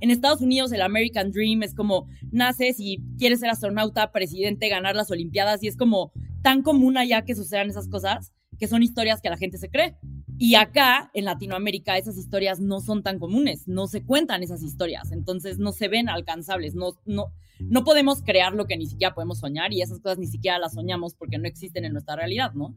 En Estados Unidos el American Dream es como naces y quieres ser astronauta, presidente, ganar las Olimpiadas y es como tan común allá que sucedan esas cosas que son historias que la gente se cree. Y acá, en Latinoamérica, esas historias no son tan comunes, no se cuentan esas historias, entonces no se ven alcanzables, no, no, no podemos crear lo que ni siquiera podemos soñar y esas cosas ni siquiera las soñamos porque no existen en nuestra realidad, ¿no?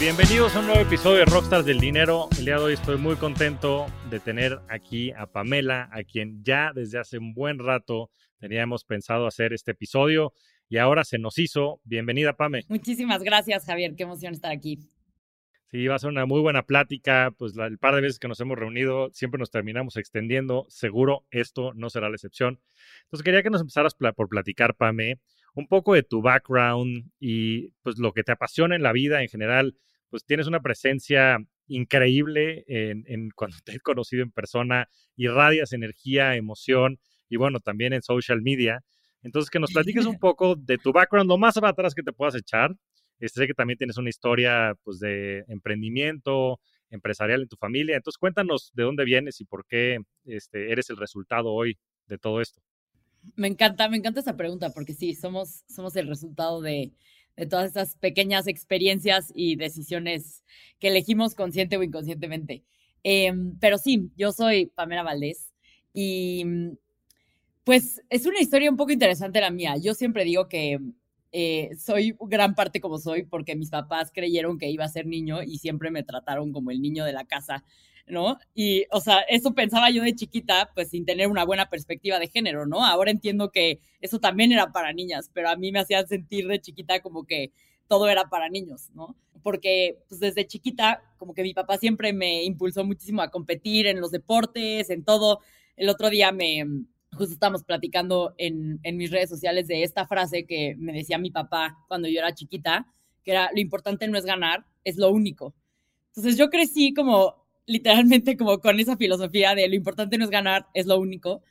Bienvenidos a un nuevo episodio de Rockstars del Dinero. El día de hoy estoy muy contento de tener aquí a Pamela, a quien ya desde hace un buen rato teníamos pensado hacer este episodio y ahora se nos hizo. Bienvenida, Pame. Muchísimas gracias, Javier. Qué emoción estar aquí. Sí, va a ser una muy buena plática. Pues el par de veces que nos hemos reunido siempre nos terminamos extendiendo. Seguro esto no será la excepción. Entonces quería que nos empezaras por platicar, Pame, un poco de tu background y pues lo que te apasiona en la vida en general pues tienes una presencia increíble en, cuando te he conocido en persona, irradias energía, emoción y bueno, también en social media. Entonces, que nos platiques un poco de tu background, lo más atrás que te puedas echar. Este, sé que también tienes una historia pues, de emprendimiento empresarial en tu familia. Entonces, cuéntanos de dónde vienes y por qué este, eres el resultado hoy de todo esto. Me encanta, me encanta esa pregunta porque sí, somos, somos el resultado de, de todas estas pequeñas experiencias y decisiones que elegimos consciente o inconscientemente. Em, pero sí, yo soy Pamela Valdés y pues es una historia un poco interesante la mía. Yo siempre digo que eh, soy gran parte como soy porque mis papás creyeron que iba a ser niño y siempre me trataron como el niño de la casa. ¿No? Y, o sea, eso pensaba yo de chiquita, pues sin tener una buena perspectiva de género, ¿no? Ahora entiendo que eso también era para niñas, pero a mí me hacía sentir de chiquita como que todo era para niños, ¿no? Porque pues desde chiquita, como que mi papá siempre me impulsó muchísimo a competir en los deportes, en todo. El otro día me, justo estábamos platicando en, en mis redes sociales de esta frase que me decía mi papá cuando yo era chiquita, que era, lo importante no es ganar, es lo único. Entonces yo crecí como literalmente como con esa filosofía de lo importante no es ganar, es lo único,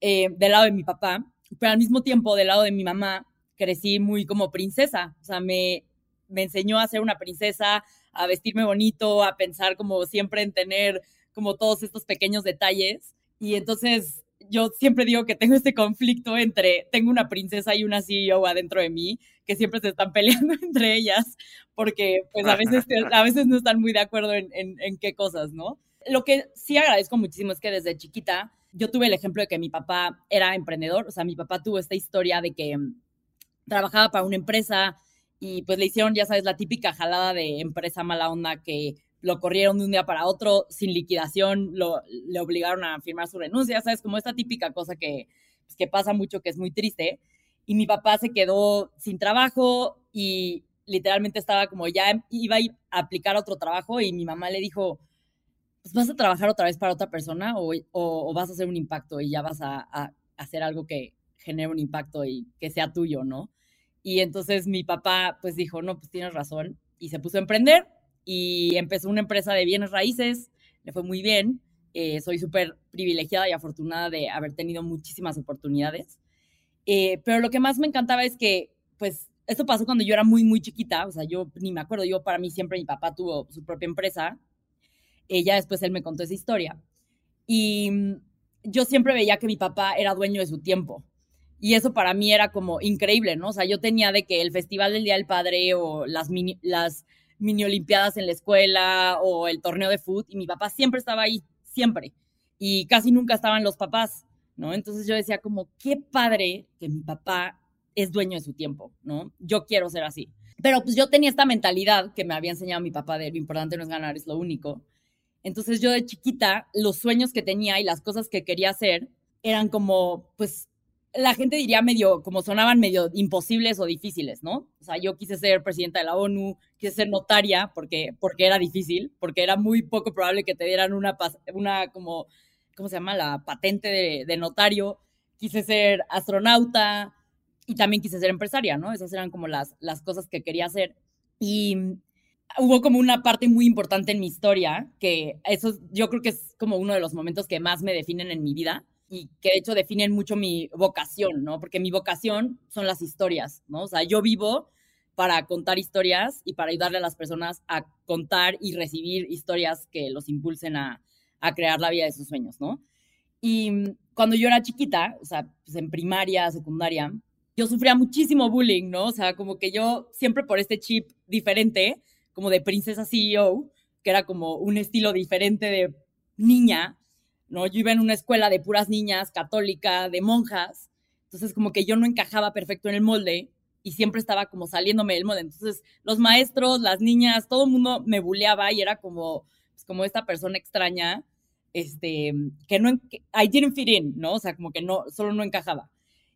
eh, del lado de mi papá, pero al mismo tiempo del lado de mi mamá crecí muy como princesa, o sea, me, me enseñó a ser una princesa, a vestirme bonito, a pensar como siempre en tener como todos estos pequeños detalles. Y entonces yo siempre digo que tengo este conflicto entre, tengo una princesa y una CEO adentro de mí, que siempre se están peleando entre ellas, porque pues a veces, a veces no están muy de acuerdo en, en, qué cosas, ¿no? Lo que sí agradezco muchísimo es que desde chiquita yo tuve el ejemplo de que mi papá era emprendedor, o sea, mi papá tuvo esta historia de que trabajaba para una empresa y pues le hicieron, ya sabes, la típica jalada de empresa mala onda que lo corrieron de un día para otro sin liquidación, lo, le obligaron a firmar su renuncia, ¿sabes? Como esta típica cosa que, pues, que pasa mucho, que es muy triste. Y mi papá se quedó sin trabajo y literalmente estaba como ya iba a aplicar otro trabajo y mi mamá le dijo, pues vas a trabajar otra vez para otra persona o, o, vas a hacer un impacto y ya vas a, a, hacer algo que genere un impacto y que sea tuyo, ¿no? Y entonces mi papá pues dijo, no, pues tienes razón y se puso a emprender y empezó una empresa de bienes raíces, le fue muy bien. Eh, soy súper privilegiada y afortunada de haber tenido muchísimas oportunidades. Eh, pero lo que más me encantaba es que, pues, esto pasó cuando yo era muy, muy chiquita, o sea, yo ni me acuerdo, yo para mí siempre mi papá tuvo su propia empresa, ella después él me contó esa historia. Y mm, yo siempre veía que mi papá era dueño de su tiempo. Y eso para mí era como increíble, ¿no? O sea, yo tenía de que el Festival del Día del Padre o las, las mini olimpiadas en la escuela o el torneo de fútbol y mi papá siempre estaba ahí, siempre. Y casi nunca estaban los papás, ¿no? Entonces yo decía como, qué padre que mi papá es dueño de su tiempo, ¿no? Yo quiero ser así. Pero pues yo tenía esta mentalidad que me había enseñado mi papá de lo importante no es ganar, es lo único. Entonces yo de chiquita, los sueños que tenía y las cosas que quería hacer eran como, pues, la gente diría medio, como sonaban medio imposibles o difíciles, ¿no? O sea, yo quise ser presidenta de la ONU, quise ser notaria porque, porque era difícil, porque era muy poco probable que te dieran una, una como, ¿cómo se llama? La patente de, notario. Quise ser astronauta, y también quise ser empresaria, ¿no? Esas eran como las, las cosas que quería hacer. Y hubo como una parte muy importante en mi historia, que eso yo creo que es como uno de los momentos que más me definen en mi vida y que de hecho definen mucho mi vocación, ¿no? Porque mi vocación son las historias, ¿no? O sea, yo vivo para contar historias y para ayudarle a las personas a contar y recibir historias que los impulsen a, a crear la vida de sus sueños, ¿no? Y cuando yo era chiquita, o sea, pues en primaria, secundaria, yo sufría muchísimo bullying, ¿no? O sea, como que yo siempre por este chip diferente, como de princesa CEO, que era como un estilo diferente de niña, ¿no? Yo iba en una escuela de puras niñas, católica, de monjas, entonces como que yo no encajaba perfecto en el molde y siempre estaba como saliéndome del molde. Entonces los maestros, las niñas, todo el mundo me bulleaba y era como, pues, como esta persona extraña, este, que no, I didn't fit in, ¿no? O sea, como que no, solo no encajaba.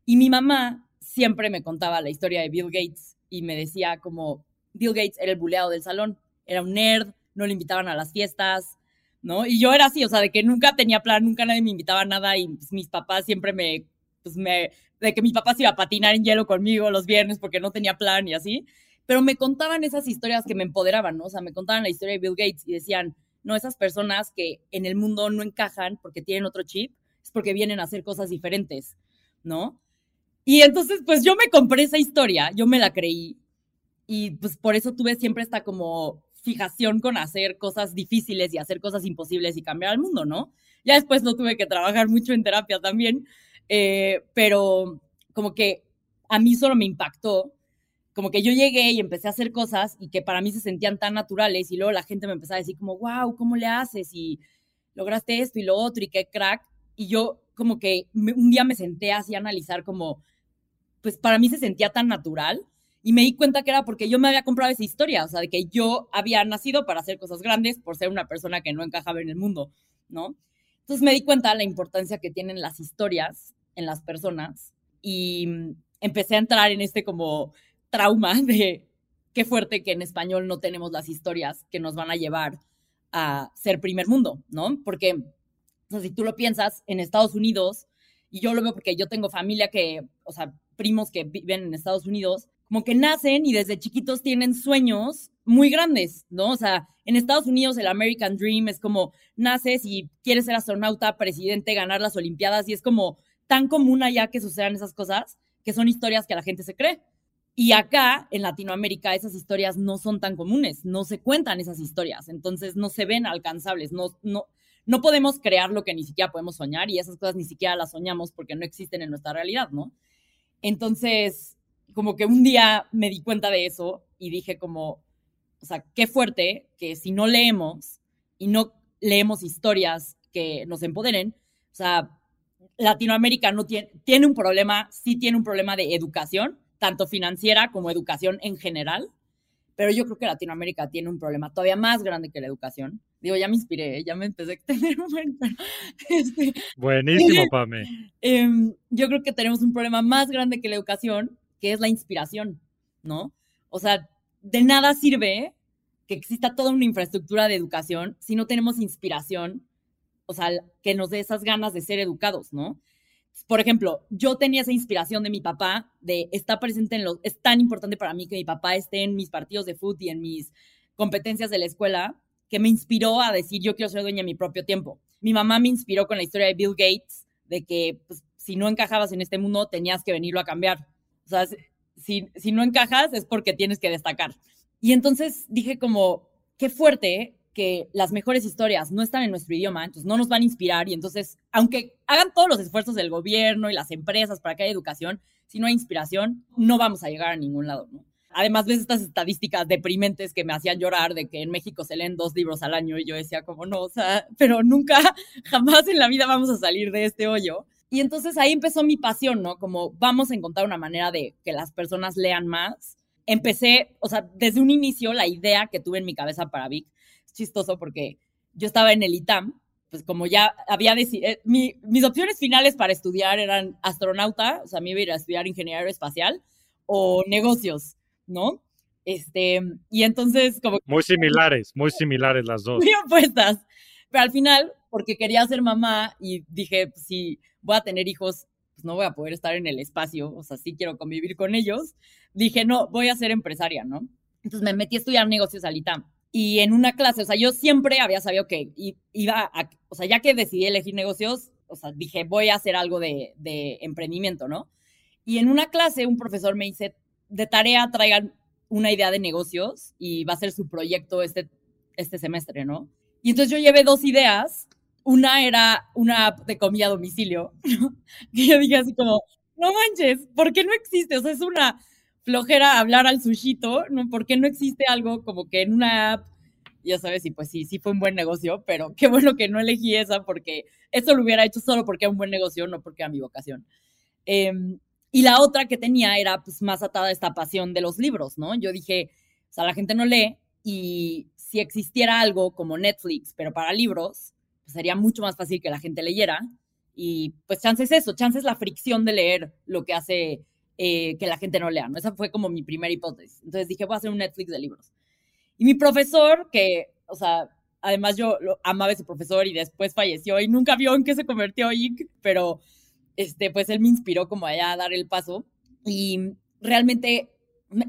Y mi mamá siempre me contaba la historia de Bill Gates y me decía como Bill Gates era el buleado del salón, era un nerd, no le invitaban a las fiestas, ¿no? Y yo era así, o sea, de que nunca tenía plan, nunca nadie me invitaba a nada y pues, mis papás siempre me, pues me, de que mis papás iba a patinar en hielo conmigo los viernes porque no tenía plan y así, pero me contaban esas historias que me empoderaban, ¿no? O sea, me contaban la historia de Bill Gates y decían, no, esas personas que en el mundo no encajan porque tienen otro chip, es porque vienen a hacer cosas diferentes, ¿no? Y entonces, pues yo me compré esa historia, yo me la creí. Y pues por eso tuve siempre esta como fijación con hacer cosas difíciles y hacer cosas imposibles y cambiar al mundo, ¿no? Ya después no tuve que trabajar mucho en terapia también, eh, pero como que a mí solo me impactó, como que yo llegué y empecé a hacer cosas y que para mí se sentían tan naturales y luego la gente me empezaba a decir como, wow, ¿cómo le haces? Y lograste esto y lo otro y qué crack. Y yo como que un día me senté así a analizar como, pues para mí se sentía tan natural y me di cuenta que era porque yo me había comprado esa historia, o sea, de que yo había nacido para hacer cosas grandes por ser una persona que no encajaba en el mundo, ¿no? Entonces me di cuenta de la importancia que tienen las historias en las personas y empecé a entrar en este como trauma de qué fuerte que en español no tenemos las historias que nos van a llevar a ser primer mundo, ¿no? Porque, o sea, si tú lo piensas, en Estados Unidos, y yo lo veo porque yo tengo familia que, o sea, primos que viven en Estados Unidos, como que nacen y desde chiquitos tienen sueños muy grandes, ¿no? O sea, en Estados Unidos el American Dream es como naces y quieres ser astronauta, presidente, ganar las Olimpiadas y es como tan común allá que sucedan esas cosas que son historias que la gente se cree. Y acá, en Latinoamérica, esas historias no son tan comunes, no se cuentan esas historias, entonces no se ven alcanzables, no, no, no podemos crear lo que ni siquiera podemos soñar y esas cosas ni siquiera las soñamos porque no existen en nuestra realidad, ¿no? Entonces, como que un día me di cuenta de eso y dije como, o sea, qué fuerte que si no leemos y no leemos historias que nos empoderen, o sea, Latinoamérica no tiene, tiene un problema, sí tiene un problema de educación, tanto financiera como educación en general, pero yo creo que Latinoamérica tiene un problema todavía más grande que la educación. Digo, ya me inspiré, ya me empecé a tener un este, Buenísimo, Pame. Em, yo creo que tenemos un problema más grande que la educación, que es la inspiración, ¿no? O sea, de nada sirve que exista toda una infraestructura de educación si no tenemos inspiración, o sea, que nos dé esas ganas de ser educados, ¿no? Por ejemplo, yo tenía esa inspiración de mi papá, de estar presente en los, es tan importante para mí que mi papá esté en mis partidos de fútbol y en mis competencias de la escuela, que me inspiró a decir yo quiero ser dueña de mi propio tiempo. Mi mamá me inspiró con la historia de Bill Gates, de que pues, si no encajabas en este mundo tenías que venirlo a cambiar. O sea, si, si no encajas es porque tienes que destacar. Y entonces dije como, qué fuerte que las mejores historias no están en nuestro idioma, entonces no nos van a inspirar y entonces, aunque hagan todos los esfuerzos del gobierno y las empresas para que haya educación, si no hay inspiración, no vamos a llegar a ningún lado, ¿no? Además ves estas estadísticas deprimentes que me hacían llorar de que en México se leen dos libros al año y yo decía como no, o sea, pero nunca, jamás en la vida vamos a salir de este hoyo. Y entonces ahí empezó mi pasión, ¿no? Como vamos a encontrar una manera de que las personas lean más. Empecé, o sea, desde un inicio la idea que tuve en mi cabeza para Vic, es chistoso porque yo estaba en el ITAM, pues como ya había decidido, eh, mis opciones finales para estudiar eran astronauta, o sea, me iba a ir a estudiar ingeniería aeroespacial o negocios, ¿no? Este, y entonces como... Muy similares, muy similares las dos. Muy opuestas. Pero al final, porque quería ser mamá y dije, pues, si voy a tener hijos, pues no voy a poder estar en el espacio, o sea, sí quiero convivir con ellos, dije, no, voy a ser empresaria, ¿no? Entonces me metí a estudiar negocios al ITAM. Y en una clase, o sea, yo siempre había sabido que iba a, o sea, ya que decidí elegir negocios, o sea, dije, voy a hacer algo de, de emprendimiento, ¿no? Y en una clase un profesor me dice, de tarea traigan una idea de negocios y va a ser su proyecto este, este semestre, ¿no? Y entonces yo llevé dos ideas. Una era una app de comida a domicilio, que yo dije así como, no manches, ¿por qué no existe? O sea, es una flojera hablar al sushito, ¿no? ¿Por qué no existe algo como que en una app, ya sabes, y pues sí, sí fue un buen negocio, pero qué bueno que no elegí esa porque eso lo hubiera hecho solo porque era un buen negocio, no porque era mi vocación. Em, y la otra que tenía era pues más atada a esta pasión de los libros, ¿no? Yo dije, o sea, la gente no lee y si existiera algo como Netflix, pero para libros, pues sería mucho más fácil que la gente leyera. Y pues chance es eso, chance es la fricción de leer lo que hace eh, que la gente no lea, ¿no? Esa fue como mi primera hipótesis. Entonces dije, voy a hacer un Netflix de libros. Y mi profesor, que, o sea, además yo amaba a ese profesor y después falleció y nunca vio en qué se convirtió Ike, pero este, pues él me inspiró como allá a dar el paso y realmente,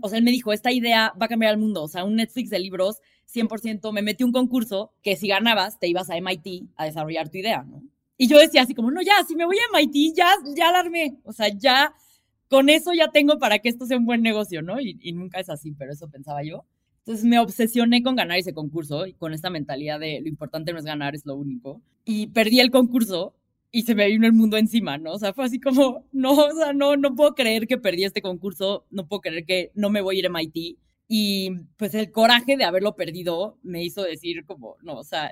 o sea, él me dijo, esta idea va a cambiar el mundo, o sea, un Netflix de libros, 100%, me metí un concurso que si ganabas te ibas a MIT a desarrollar tu idea, ¿no? Y yo decía así como, no, ya, si me voy a MIT, ya, ya la o sea, ya, con eso ya tengo para que esto sea un buen negocio, ¿no? Y, y nunca es así, pero eso pensaba yo. Entonces me obsesioné con ganar ese concurso y con esta mentalidad de lo importante no es ganar, es lo único. Y perdí el concurso y se me vino el mundo encima, ¿no? O sea, fue así como, no, o sea, no, no puedo creer que perdí este concurso, no puedo creer que no me voy a ir a MIT. Y pues el coraje de haberlo perdido me hizo decir como, no, o sea,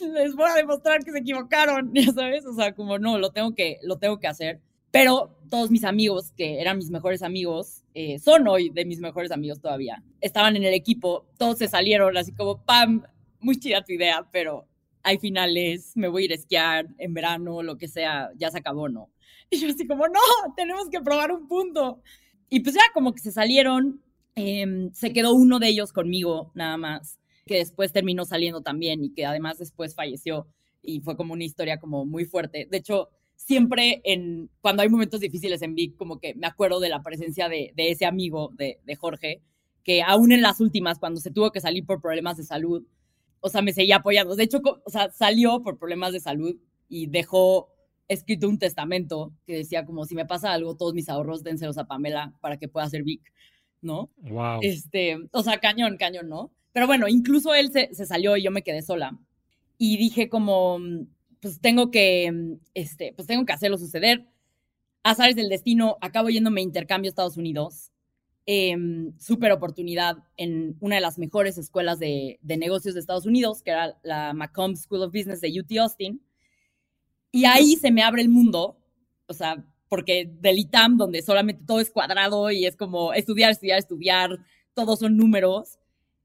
les voy a demostrar que se equivocaron, ya sabes, o sea, como no, lo tengo que, lo tengo que hacer. Pero todos mis amigos, que eran mis mejores amigos, eh, son hoy de mis mejores amigos todavía, estaban en el equipo, todos se salieron así como, pam, muy chida tu idea, pero hay finales, me voy a ir a esquiar en verano, lo que sea, ya se acabó, ¿no? Y yo así como, no, tenemos que probar un punto. Y pues ya como que se salieron, em, se quedó uno de ellos conmigo nada más, que después terminó saliendo también y que además después falleció y fue como una historia como muy fuerte. De hecho, siempre en, cuando hay momentos difíciles en Vic, como que me acuerdo de la presencia de, de ese amigo de, de Jorge, que aún en las últimas, cuando se tuvo que salir por problemas de salud, o sea, me seguía apoyando. De hecho, o sea, salió por problemas de salud y dejó escrito un testamento que decía como si me pasa algo, todos mis ahorros dénselos a Pamela para que pueda ser Vic, ¿no? Wow. Este, o sea, cañón, cañón, ¿no? Pero bueno, incluso él se, se salió y yo me quedé sola. Y dije como, pues tengo que, este, pues tengo que hacerlo suceder. Azares del destino, acabo yéndome a intercambio a Estados Unidos eh, súper oportunidad en una de las mejores escuelas de, negocios de Estados Unidos, que era la Macomb School of Business de UT Austin. Y ahí se me abre el mundo, o sea, porque del ITAM, donde solamente todo es cuadrado y es como estudiar, estudiar, estudiar, todos son números,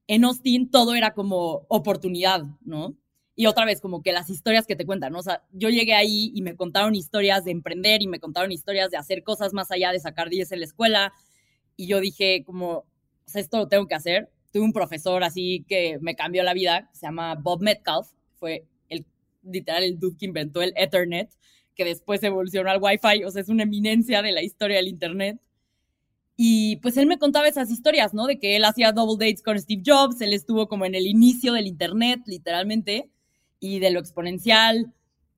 en Austin todo era como oportunidad, ¿no? Y otra vez, como que las historias que te cuentan, ¿no? O sea, yo llegué ahí y me contaron historias de emprender y me contaron historias de hacer cosas más allá de sacar 10 en la escuela, y yo dije como, esto lo tengo que hacer. Tuve un profesor así que me cambió la vida, se llama Bob Metcalf, fue el, literal el dude que inventó el Ethernet, que después evolucionó al Wi-Fi, o sea, es una eminencia de la historia del Internet. Y pues él me contaba esas historias, ¿no? De que él hacía double dates con Steve Jobs, él estuvo como en el inicio del Internet, literalmente, y de lo exponencial.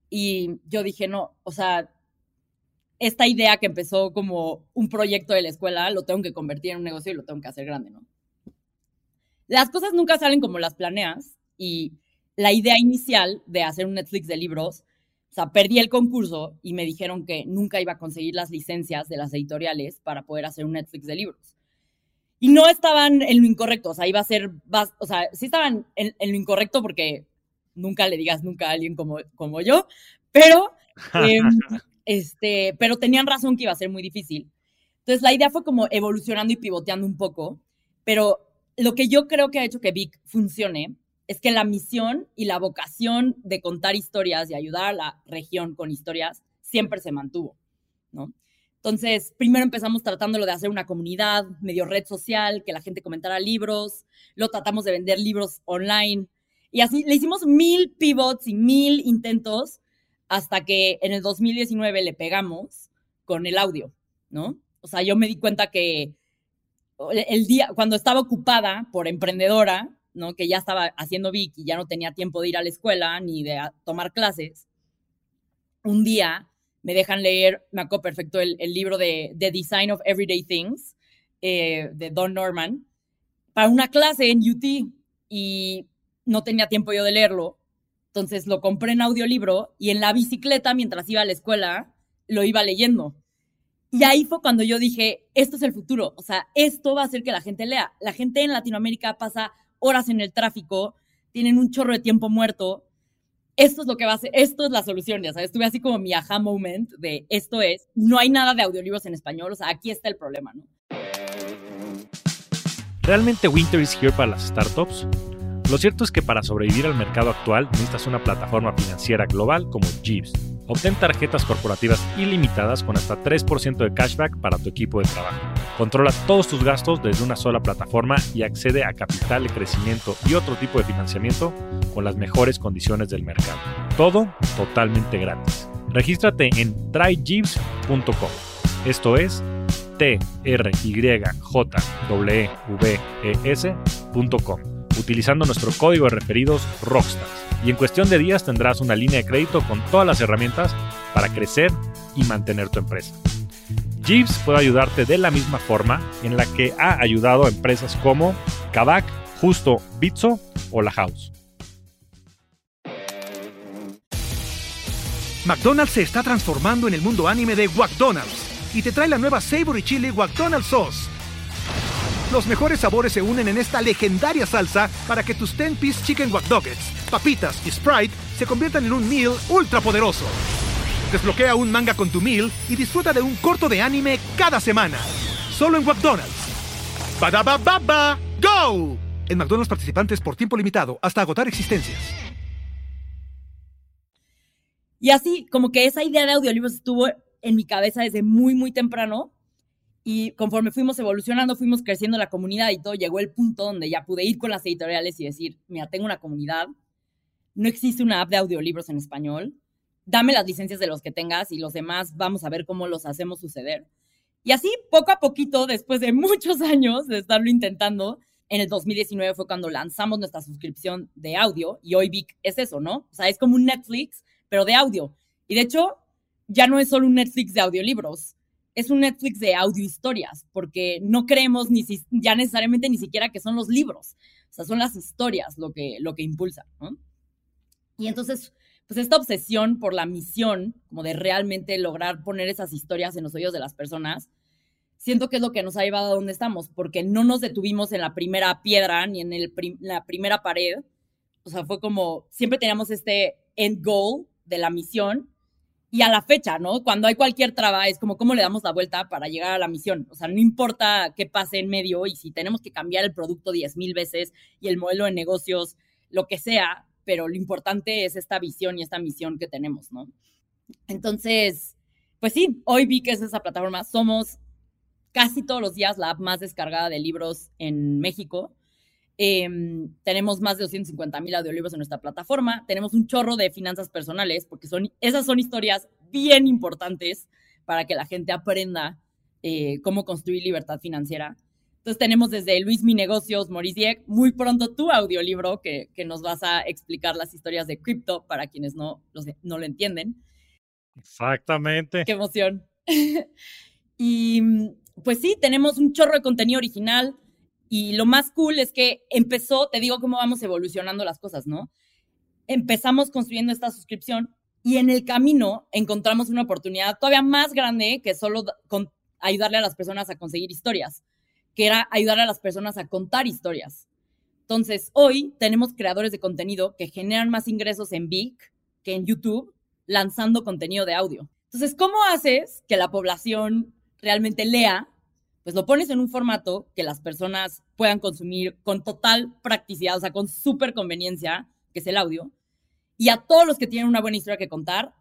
Y yo dije, no, o sea, esta idea que empezó como un proyecto de la escuela, lo tengo que convertir en un negocio y lo tengo que hacer grande, ¿no? Las cosas nunca salen como las planeas y la idea inicial de hacer un Netflix de libros, o sea, perdí el concurso y me dijeron que nunca iba a conseguir las licencias de las editoriales para poder hacer un Netflix de libros. Y no estaban en lo incorrecto, o sea, iba a ser, o sea, sí estaban en, lo incorrecto porque nunca le digas nunca a alguien como, como yo, pero, em, este, pero tenían razón que iba a ser muy difícil. Entonces la idea fue como evolucionando y pivoteando un poco, pero lo que yo creo que ha hecho que Vic funcione es que la misión y la vocación de contar historias y ayudar a la región con historias siempre se mantuvo, ¿no? Entonces, primero empezamos tratándolo de hacer una comunidad, medio red social, que la gente comentara libros, lo tratamos de vender libros online y así le hicimos mil pivots y mil intentos hasta que en el 2019 le pegamos con el audio, ¿no? O sea, yo me di cuenta que el día, cuando estaba ocupada por emprendedora, ¿no? Que ya estaba haciendo Vic y ya no tenía tiempo de ir a la escuela ni de tomar clases. Un día me dejan leer, me acuerdo perfecto, el, libro de The Design of Everyday Things eh, de Don Norman para una clase en UT y no tenía tiempo yo de leerlo. Entonces lo compré en audiolibro y en la bicicleta mientras iba a la escuela lo iba leyendo. Y ahí fue cuando yo dije, esto es el futuro, o sea, esto va a hacer que la gente lea. La gente en Latinoamérica pasa horas en el tráfico, tienen un chorro de tiempo muerto. Esto es lo que va a ser, esto es la solución, ya sabes, tuve así como mi aha moment de esto es, no hay nada de audiolibros en español, o sea, aquí está el problema, ¿no? ¿Realmente Winter is here para las startups? Lo cierto es que para sobrevivir al mercado actual necesitas una plataforma financiera global como Jeeves Obtén tarjetas corporativas ilimitadas con hasta 3% de cashback para tu equipo de trabajo. Controla todos tus gastos desde una sola plataforma y accede a capital de crecimiento y otro tipo de financiamiento con las mejores condiciones del mercado. Todo totalmente gratis. Regístrate en tryjeeves.com. Esto es t r y j w e s.com utilizando nuestro código de referidos Rockstars y en cuestión de días tendrás una línea de crédito con todas las herramientas para crecer y mantener tu empresa. Jeeves puede ayudarte de la misma forma en la que ha ayudado a empresas como Kavak, Justo, Bitso o La House. McDonald's se está transformando en el mundo anime de McDonald's y te trae la nueva Savory Chili McDonald's Sauce los mejores sabores se unen en esta legendaria salsa para que tus 10-piece chicken wack papitas y Sprite se conviertan en un meal ultra poderoso. Desbloquea un manga con tu meal y disfruta de un corto de anime cada semana. Solo en McDonald's. baba ¡Go! En McDonald's participantes por tiempo limitado hasta agotar existencias. Y así, como que esa idea de audiolibros estuvo en mi cabeza desde muy, muy temprano. Y conforme fuimos evolucionando, fuimos creciendo la comunidad y todo, llegó el punto donde ya pude ir con las editoriales y decir, mira, tengo una comunidad, no existe una app de audiolibros en español, dame las licencias de los que tengas y los demás vamos a ver cómo los hacemos suceder. Y así, poco a poquito, después de muchos años de estarlo intentando, en el 2019 fue cuando lanzamos nuestra suscripción de audio y hoy Vic es eso, ¿no? O sea, es como un Netflix, pero de audio. Y de hecho, ya no es solo un Netflix de audiolibros es un Netflix de audio historias, porque no creemos ni si, ya necesariamente ni siquiera que son los libros, o sea, son las historias lo que, lo que impulsa, ¿no? Y entonces, pues esta obsesión por la misión, como de realmente lograr poner esas historias en los oídos de las personas, siento que es lo que nos ha llevado a donde estamos, porque no nos detuvimos en la primera piedra ni en el la primera pared, o sea, fue como, siempre teníamos este end goal de la misión y a la fecha, ¿no? Cuando hay cualquier traba, es como cómo le damos la vuelta para llegar a la misión. O sea, no importa qué pase en medio y si tenemos que cambiar el producto 10 mil veces y el modelo de negocios, lo que sea, pero lo importante es esta visión y esta misión que tenemos, ¿no? Entonces, pues sí, hoy vi que es esa plataforma. Somos casi todos los días la app más descargada de libros en México. Em, tenemos más de 250 mil audiolibros en nuestra plataforma. Tenemos un chorro de finanzas personales, porque son, esas son historias bien importantes para que la gente aprenda eh, cómo construir libertad financiera. Entonces tenemos desde Luis Mi Negocios, Maurice Dieck, muy pronto tu audiolibro que, que nos vas a explicar las historias de cripto para quienes no, no lo entienden. Exactamente. Qué emoción. y pues sí, tenemos un chorro de contenido original. Y lo más cool es que empezó, te digo cómo vamos evolucionando las cosas, ¿no? Empezamos construyendo esta suscripción y en el camino encontramos una oportunidad todavía más grande que solo con ayudarle a las personas a conseguir historias, que era ayudar a las personas a contar historias. Entonces, hoy tenemos creadores de contenido que generan más ingresos en Vic que en YouTube lanzando contenido de audio. Entonces, ¿cómo haces que la población realmente lea? Pues lo pones en un formato que las personas puedan consumir con total practicidad, o sea, con súper conveniencia, que es el audio. Y a todos los que tienen una buena historia que contar,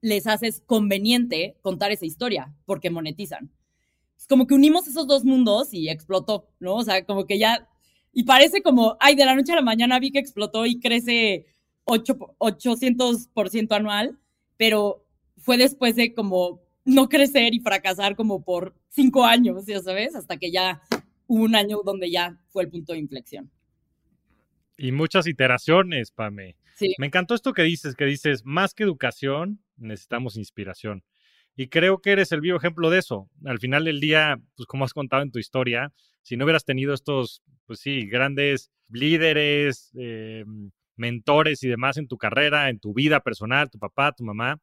les haces conveniente contar esa historia porque monetizan. Es como que unimos esos dos mundos y explotó, ¿no? O sea, como que ya, y parece como, ay, de la noche a la mañana vi que explotó y crece 8, 800% anual, pero fue después de como no crecer y fracasar como por cinco años, ya sabes, hasta que ya hubo un año donde ya fue el punto de inflexión. Y muchas iteraciones, Pame. Sí. Me encantó esto que dices, que dices, más que educación, necesitamos inspiración. Y creo que eres el vivo ejemplo de eso. Al final del día, pues como has contado en tu historia, si no hubieras tenido estos, pues sí, grandes líderes, eh, mentores y demás en tu carrera, en tu vida personal, tu papá, tu mamá,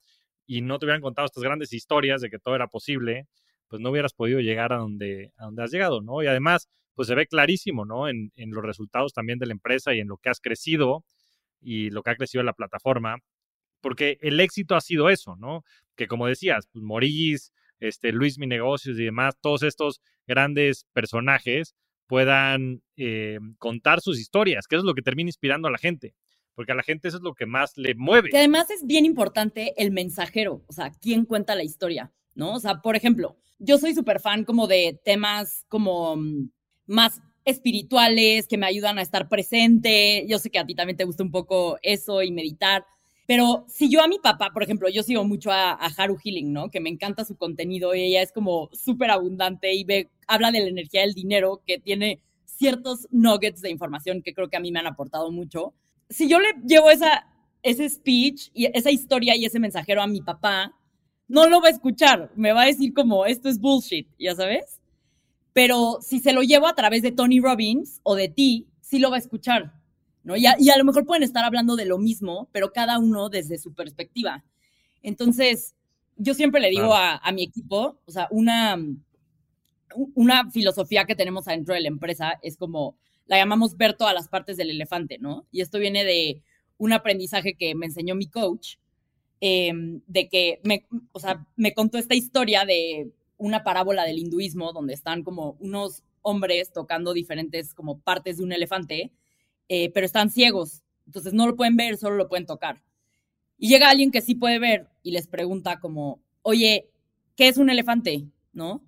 y no te hubieran contado estas grandes historias de que todo era posible, pues no hubieras podido llegar a donde, a donde has llegado, ¿no? Y además, pues se ve clarísimo, ¿no? En, los resultados también de la empresa y en lo que has crecido y lo que ha crecido la plataforma, porque el éxito ha sido eso, ¿no? Que como decías, pues Morís, este, Luis Mi Negocios y demás, todos estos grandes personajes puedan eh, contar sus historias, que eso es lo que termina inspirando a la gente, porque a la gente eso es lo que más le mueve. Que además es bien importante el mensajero, o sea, quién cuenta la historia, ¿no? O sea, por ejemplo, yo soy súper fan como de temas como mm, más espirituales que me ayudan a estar presente. Yo sé que a ti también te gusta un poco eso y meditar. Pero si yo a mi papá, por ejemplo, yo sigo mucho a, Haru Healing, ¿no? Que me encanta su contenido y ella es como súper abundante y habla de la energía del dinero, que tiene ciertos nuggets de información que creo que a mí me han aportado mucho. Si yo le llevo esa, ese speech y esa historia y ese mensajero a mi papá, no lo va a escuchar, me va a decir como, esto es bullshit, ya sabes. Pero si se lo llevo a través de Tony Robbins o de ti, sí lo va a escuchar, ¿no? Y a, y a lo mejor pueden estar hablando de lo mismo, pero cada uno desde su perspectiva. Entonces, yo siempre le digo a, a, mi equipo, o sea, una, una filosofía que tenemos adentro de la empresa es como, la llamamos ver todas las partes del elefante, ¿no? Y esto viene de un aprendizaje que me enseñó mi coach, eh, de que me, o sea, me contó esta historia de una parábola del hinduismo donde están como unos hombres tocando diferentes como partes de un elefante, eh, pero están ciegos, entonces no lo pueden ver, solo lo pueden tocar. Y llega alguien que sí puede ver y les pregunta como, oye, ¿qué es un elefante? ¿No?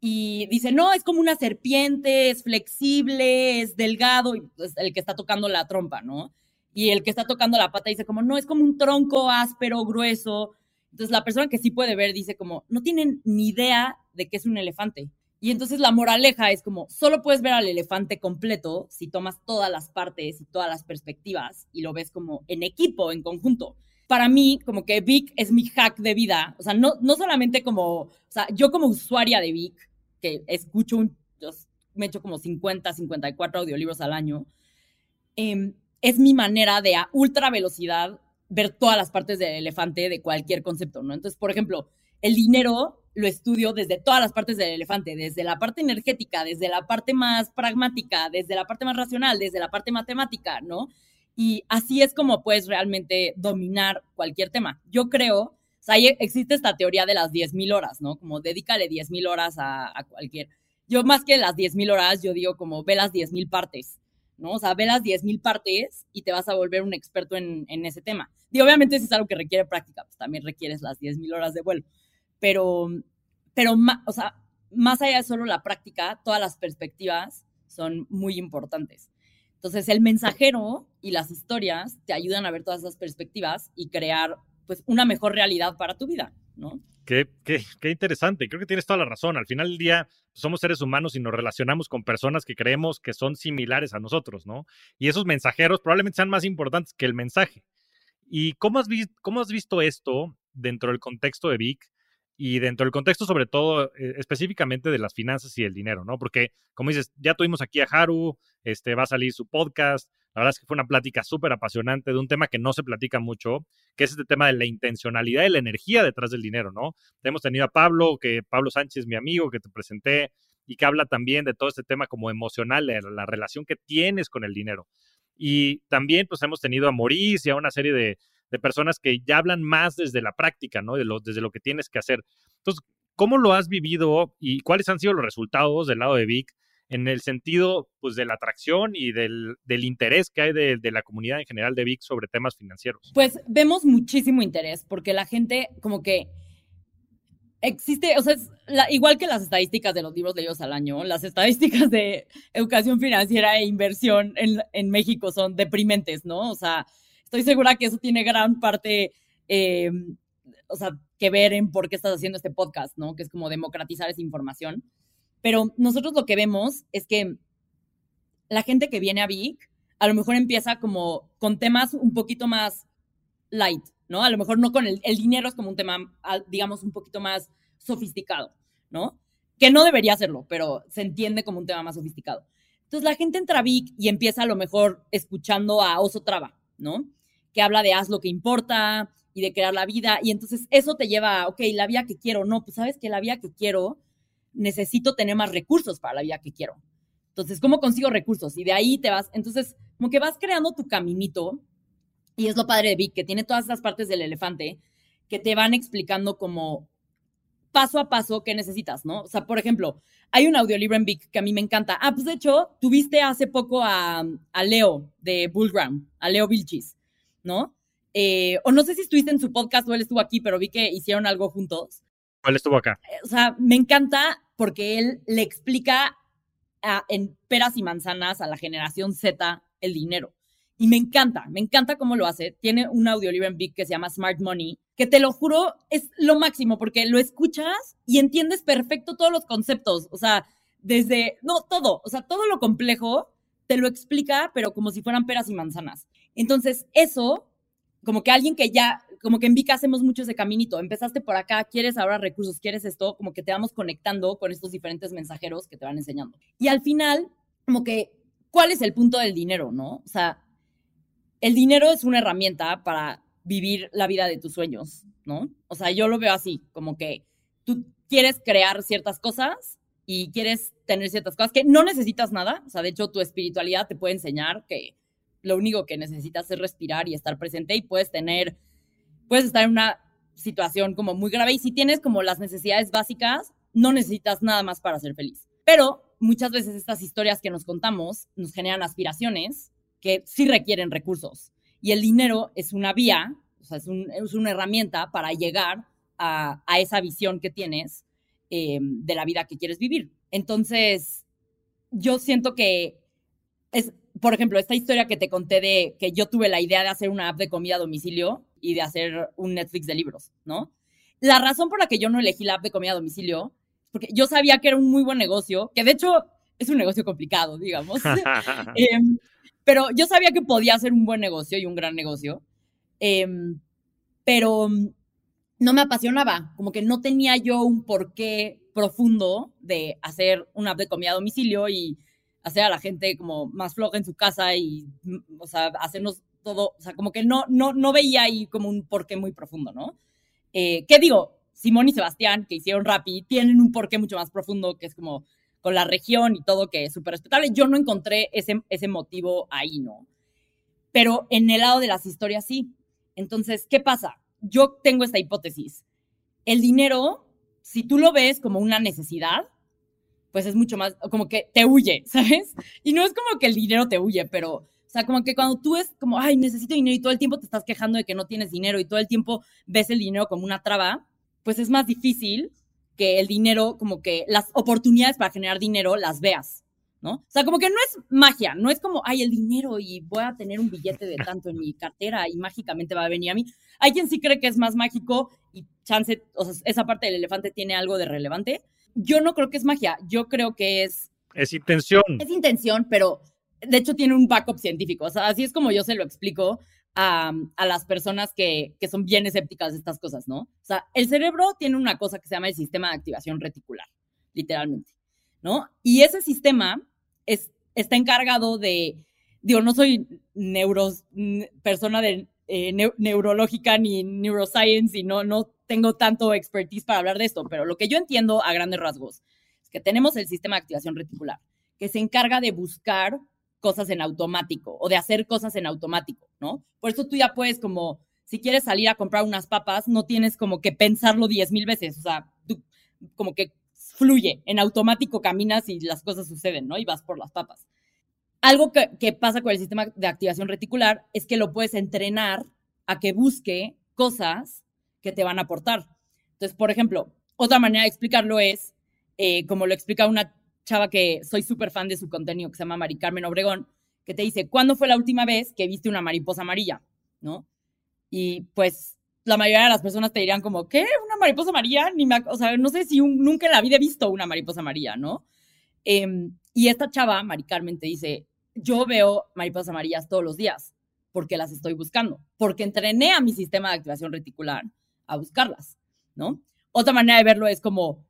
Y dice, no, es como una serpiente, es flexible, es delgado, y pues, el que está tocando la trompa, ¿no? Y el que está tocando la pata dice como, no, es como un tronco áspero, grueso, entonces la persona que sí puede ver dice como, no tienen ni idea de qué es un elefante. Y entonces la moraleja es como, solo puedes ver al elefante completo si tomas todas las partes y todas las perspectivas y lo ves como en equipo, en conjunto. Para mí, como que Vic es mi hack de vida. O sea, no, no solamente como, o sea, yo como usuaria de Vic, que escucho un, me echo como 50, 54 audiolibros al año, eh, es mi manera de a ultra velocidad ver todas las partes del elefante de cualquier concepto, ¿no? Entonces, por ejemplo, el dinero lo estudio desde todas las partes del elefante, desde la parte energética, desde la parte más pragmática, desde la parte más racional, desde la parte matemática, ¿no? Y así es como puedes realmente dominar cualquier tema. Yo creo, sea, existe esta teoría de las 10.000 horas, ¿no? Como dedícale 10.000 horas a, a, cualquier. Yo más que las 10.000 horas, yo digo como ve las 10.000 partes. ¿no? O sea, ve las 10.000 partes y te vas a volver un experto en, ese tema. Y obviamente si es algo que requiere práctica, pues también requieres las 10.000 horas de vuelo. Pero, pero o sea, más allá de solo la práctica, todas las perspectivas son muy importantes. Entonces, el mensajero y las historias te ayudan a ver todas esas perspectivas y crear, pues, una mejor realidad para tu vida, ¿no? Qué, qué, qué, interesante. Creo que tienes toda la razón. Al final del día somos seres humanos y nos relacionamos con personas que creemos que son similares a nosotros, ¿no? Y esos mensajeros probablemente sean más importantes que el mensaje. ¿Y cómo has, cómo has visto esto dentro del contexto de Vic y dentro del contexto sobre todo eh, específicamente de las finanzas y el dinero, ¿no? Porque, como dices, ya tuvimos aquí a Haru, este, va a salir su podcast, la verdad es que fue una plática súper apasionante de un tema que no se platica mucho, que es este tema de la intencionalidad y la energía detrás del dinero, ¿no? Hemos tenido a Pablo, que Pablo Sánchez, mi amigo, que te presenté, y que habla también de todo este tema como emocional, la relación que tienes con el dinero. Y también pues hemos tenido a Maurice y a una serie de, personas que ya hablan más desde la práctica, ¿no? De lo, desde lo que tienes que hacer. Entonces, ¿cómo lo has vivido y cuáles han sido los resultados del lado de Vic en el sentido pues de la atracción y del, interés que hay de, la comunidad en general de VIX sobre temas financieros? Pues vemos muchísimo interés porque la gente como que existe, o sea, es igual que las estadísticas de los libros leídos al año, las estadísticas de educación financiera e inversión en, en México son deprimentes, ¿no? O sea, estoy segura que eso tiene gran parte, em, o sea, que ver en por qué estás haciendo este podcast, ¿no? Que es como democratizar esa información. Pero nosotros lo que vemos es que la gente que viene a Vic a lo mejor empieza como con temas un poquito más light, ¿no? A lo mejor no con el, dinero es como un tema, digamos, un poquito más sofisticado, ¿no? Que no debería serlo, pero se entiende como un tema más sofisticado. Entonces la gente entra a Vic y empieza a lo mejor escuchando a Oso Traba, ¿no? Que habla de haz lo que importa y de crear la vida. Y entonces eso te lleva a, ok, la vida que quiero, no, pues sabes que la vida que quiero necesito tener más recursos para la vida que quiero. Entonces, ¿cómo consigo recursos? Y de ahí te vas, entonces, como que vas creando tu caminito, y es lo padre de Vic, que tiene todas las partes del elefante, que te van explicando como paso a paso qué necesitas, ¿no? O sea, por ejemplo, hay un audiolibro en Vic que a mí me encanta. Ah, pues de hecho, tuviste hace poco a, Leo de Bullground, a Leo Vilchis, ¿no? Eh, o no sé si estuviste en su podcast o él estuvo aquí, pero vi que hicieron algo juntos. ¿Cuál estuvo acá? Eh, o sea, me encanta porque él le explica en peras y manzanas a la generación Z el dinero. Y me encanta, me encanta cómo lo hace. Tiene un audiolibro en Big que se llama Smart Money, que te lo juro es lo máximo porque lo escuchas y entiendes perfecto todos los conceptos. O sea, desde, no, todo, o sea, todo lo complejo te lo explica, pero como si fueran peras y manzanas. Entonces, eso, como que alguien que ya como que en Vika hacemos mucho ese caminito. Empezaste por acá, quieres ahora recursos, quieres esto, como que te vamos conectando con estos diferentes mensajeros que te van enseñando. Y al final, como que, ¿cuál es el punto del dinero, no? O sea, el dinero es una herramienta para vivir la vida de tus sueños, ¿no? O sea, yo lo veo así, como que tú quieres crear ciertas cosas y quieres tener ciertas cosas que no necesitas nada. O sea, de hecho, tu espiritualidad te puede enseñar que lo único que necesitas es respirar y estar presente y puedes tener puedes estar en una situación como muy grave y si tienes como las necesidades básicas, no necesitas nada más para ser feliz. Pero muchas veces estas historias que nos contamos nos generan aspiraciones que sí requieren recursos y el dinero es una vía, o sea, es, una herramienta para llegar a, esa visión que tienes em, de la vida que quieres vivir. Entonces, yo siento que es, por ejemplo, esta historia que te conté de que yo tuve la idea de hacer una app de comida a domicilio y de hacer un Netflix de libros, ¿no? La razón por la que yo no elegí la app de comida a domicilio es porque yo sabía que era un muy buen negocio, que de hecho es un negocio complicado, digamos. Em, pero yo sabía que podía ser un buen negocio y un gran negocio. Em, pero no me apasionaba, como que no tenía yo un porqué profundo de hacer una app de comida a domicilio y hacer a la gente como más floja en su casa y, o sea, hacernos todo, o sea, como que no, no, no veía ahí como un porqué muy profundo, ¿no? Eh, ¿Qué digo? Simón y Sebastián, que hicieron Rappi, tienen un porqué mucho más profundo, que es como con la región y todo, que es súper respetable. Yo no encontré ese, ese motivo ahí, ¿no? Pero en el lado de las historias sí. Entonces, ¿qué pasa? Yo tengo esta hipótesis. El dinero, si tú lo ves como una necesidad, pues es mucho más, como que te huye, ¿sabes? Y no es como que el dinero te huye, pero o sea, como que cuando tú es como, ay, necesito dinero y todo el tiempo te estás quejando de que no tienes dinero y todo el tiempo ves el dinero como una traba, pues es más difícil que el dinero, como que las oportunidades para generar dinero las veas, ¿no? O sea, como que no es magia, no es como, ay, el dinero y voy a tener un billete de tanto en mi cartera y mágicamente va a venir a mí. Hay quien sí cree que es más mágico y chance, o sea, esa parte del elefante tiene algo de relevante. Yo no creo que es magia, yo creo que es... Es intención. Es intención, pero de hecho tiene un backup científico. O sea, así es como yo se lo explico a, las personas que, son bien escépticas de estas cosas, ¿no? O sea, el cerebro tiene una cosa que se llama el sistema de activación reticular, literalmente, ¿no? Y ese sistema es, está encargado de, digo, no soy neuros, persona de, eh, neurológica ni neuroscience y no, no tengo tanto expertise para hablar de esto, pero lo que yo entiendo a grandes rasgos que tenemos el sistema de activación reticular, que se encarga de buscar cosas en automático o de hacer cosas en automático, ¿no? Por eso tú ya puedes como, si quieres salir a comprar unas papas, no tienes como que pensarlo diez mil veces, o sea, como que fluye, en automático caminas y las cosas suceden, ¿no? Y vas por las papas. Algo que, pasa con el sistema de activación reticular es que lo puedes entrenar a que busque cosas que te van a aportar. Entonces, por ejemplo, otra manera de explicarlo es, eh, como lo explica una chava que soy súper fan de su contenido, que se llama Mari Carmen Obregón, que te dice, ¿cuándo fue la última vez que viste una mariposa amarilla? ¿No? Y pues la mayoría de las personas te dirían como, ¿qué? ¿Una mariposa amarilla? Ni o sea, no sé si nunca en la vida he visto una mariposa amarilla, ¿no? Em, y esta chava, Mari Carmen, te dice, yo veo mariposas amarillas todos los días porque las estoy buscando, porque entrené a mi sistema de activación reticular a buscarlas, ¿no? Otra manera de verlo es como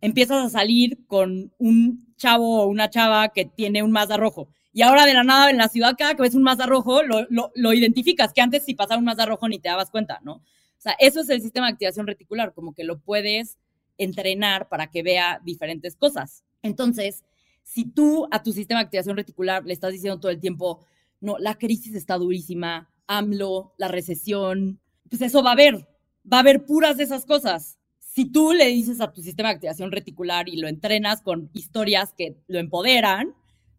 empiezas a salir con un chavo o una chava que tiene un Mazda rojo y ahora de la nada en la ciudad cada que ves un Mazda rojo lo, lo, identificas, que antes si pasaba un Mazda rojo ni te dabas cuenta, ¿no? O sea, eso es el sistema de activación reticular, como que lo puedes entrenar para que vea diferentes cosas. Entonces, si tú a tu sistema de activación reticular le estás diciendo todo el tiempo, no, la crisis está durísima, AMLO, la recesión, pues eso va a haber, va a haber puras de esas cosas. Si tú le dices a tu sistema de activación reticular y lo entrenas con historias que lo empoderan,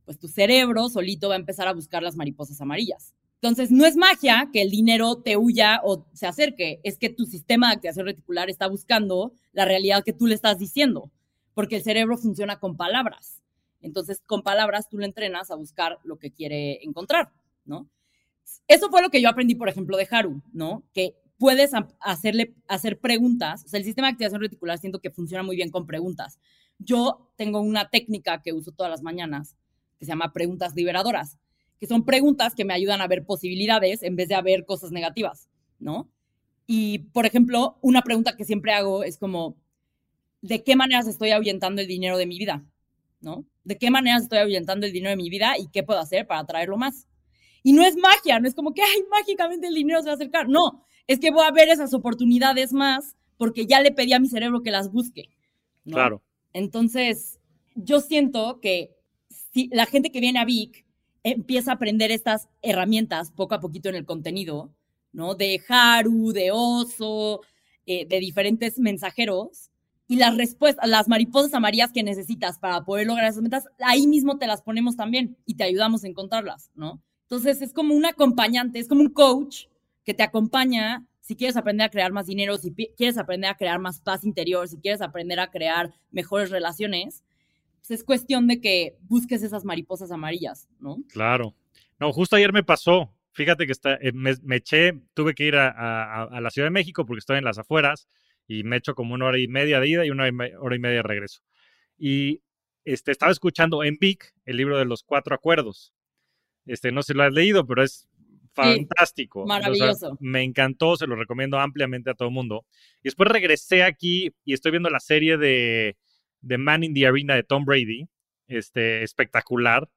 pues tu cerebro solito va a empezar a buscar las mariposas amarillas. Entonces, no es magia que el dinero te huya o se acerque, es que tu sistema de activación reticular está buscando la realidad que tú le estás diciendo, porque el cerebro funciona con palabras. Entonces, con palabras tú lo entrenas a buscar lo que quiere encontrar, ¿no? Eso fue lo que yo aprendí, por ejemplo, de Haru, ¿no? Que puedes hacerle, hacer preguntas. O sea, el sistema de activación reticular siento que funciona muy bien con preguntas. Yo tengo una técnica que uso todas las mañanas que se llama preguntas liberadoras, que son preguntas que me ayudan a ver posibilidades en vez de a ver cosas negativas, ¿no? Y, por ejemplo, una pregunta que siempre hago es como, ¿de qué maneras estoy ahuyentando el dinero de mi vida? ¿no? ¿De qué manera estoy ahuyentando el dinero de mi vida y qué puedo hacer para traerlo más? Y no es magia, no es como que, ay, mágicamente el dinero se va a acercar. No, es que voy a ver esas oportunidades más porque ya le pedí a mi cerebro que las busque. Claro. Entonces, yo siento que si la gente que viene a Vic empieza a aprender estas herramientas poco a poquito en el contenido, ¿no? De Haru, de Oso, eh, de diferentes mensajeros, y las respuestas, las mariposas amarillas que necesitas para poder lograr esas metas, ahí mismo te las ponemos también y te ayudamos a encontrarlas, ¿no? Entonces es como un acompañante, es como un coach que te acompaña si quieres aprender a crear más dinero, si quieres aprender a crear más paz interior, si quieres aprender a crear mejores relaciones, pues es cuestión de que busques esas mariposas amarillas, ¿no? Claro. No, justo ayer me pasó. Fíjate que está, eh, me, eché, tuve que ir a, a, la Ciudad de México porque estoy en las afueras y me echo como una hora y media de ida y una hora y media de regreso. Y este, estaba escuchando en Vic el libro de los cuatro acuerdos. Este, no sé si lo has leído, pero es fantástico. maravilloso. me encantó, se lo recomiendo ampliamente a todo el mundo. Y después regresé aquí y estoy viendo la serie de, de Man in the Arena de Tom Brady. Este, espectacular.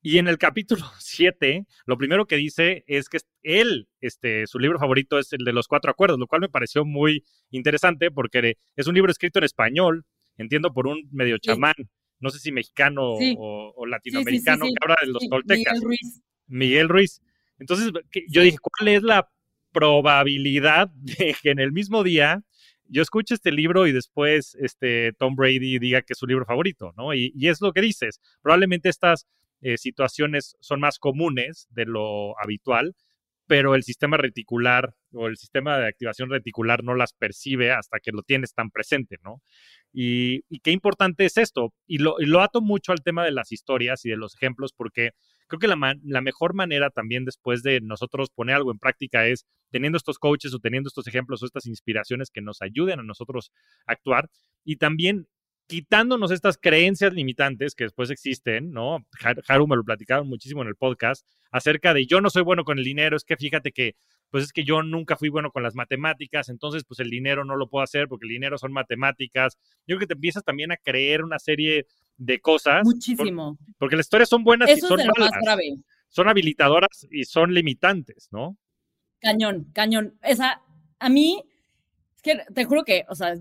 Y en el capítulo 7, lo primero que dice es que él, este, su libro favorito es el de los cuatro acuerdos, lo cual me pareció muy interesante porque es un libro escrito en español, entiendo por un medio chamán, no sé si mexicano o, latinoamericano, que habla de los toltecas. Miguel Ruiz. Miguel Ruiz. Entonces, yo dije, ¿cuál es la probabilidad de que en el mismo día yo escuche este libro y después este, Tom Brady diga que es su libro favorito, ¿no? Y, y es lo que dices. Probablemente estas eh, situaciones son más comunes de lo habitual, pero el sistema reticular o el sistema de activación reticular no las percibe hasta que lo tienes tan presente, ¿no? Y, qué importante es esto. Y lo, ato mucho al tema de las historias y de los ejemplos, porque creo que la, mejor manera también después de nosotros poner algo en práctica es teniendo estos coaches o teniendo estos ejemplos o estas inspiraciones que nos ayuden a nosotros a actuar y también quitándonos estas creencias limitantes que después existen, ¿no? Haru me lo platicaron muchísimo en el podcast acerca de yo no soy bueno con el dinero, es que fíjate que pues es que yo nunca fui bueno con las matemáticas, entonces pues el dinero no lo puedo hacer porque el dinero son matemáticas. Yo creo que te empiezas también a creer una serie de cosas. Muchísimo. porque las historias son buenas y son es malas. Más grave. Son habilitadoras y son limitantes, ¿no? Cañón, cañón. Esa, a mí, es que te juro que, o sea,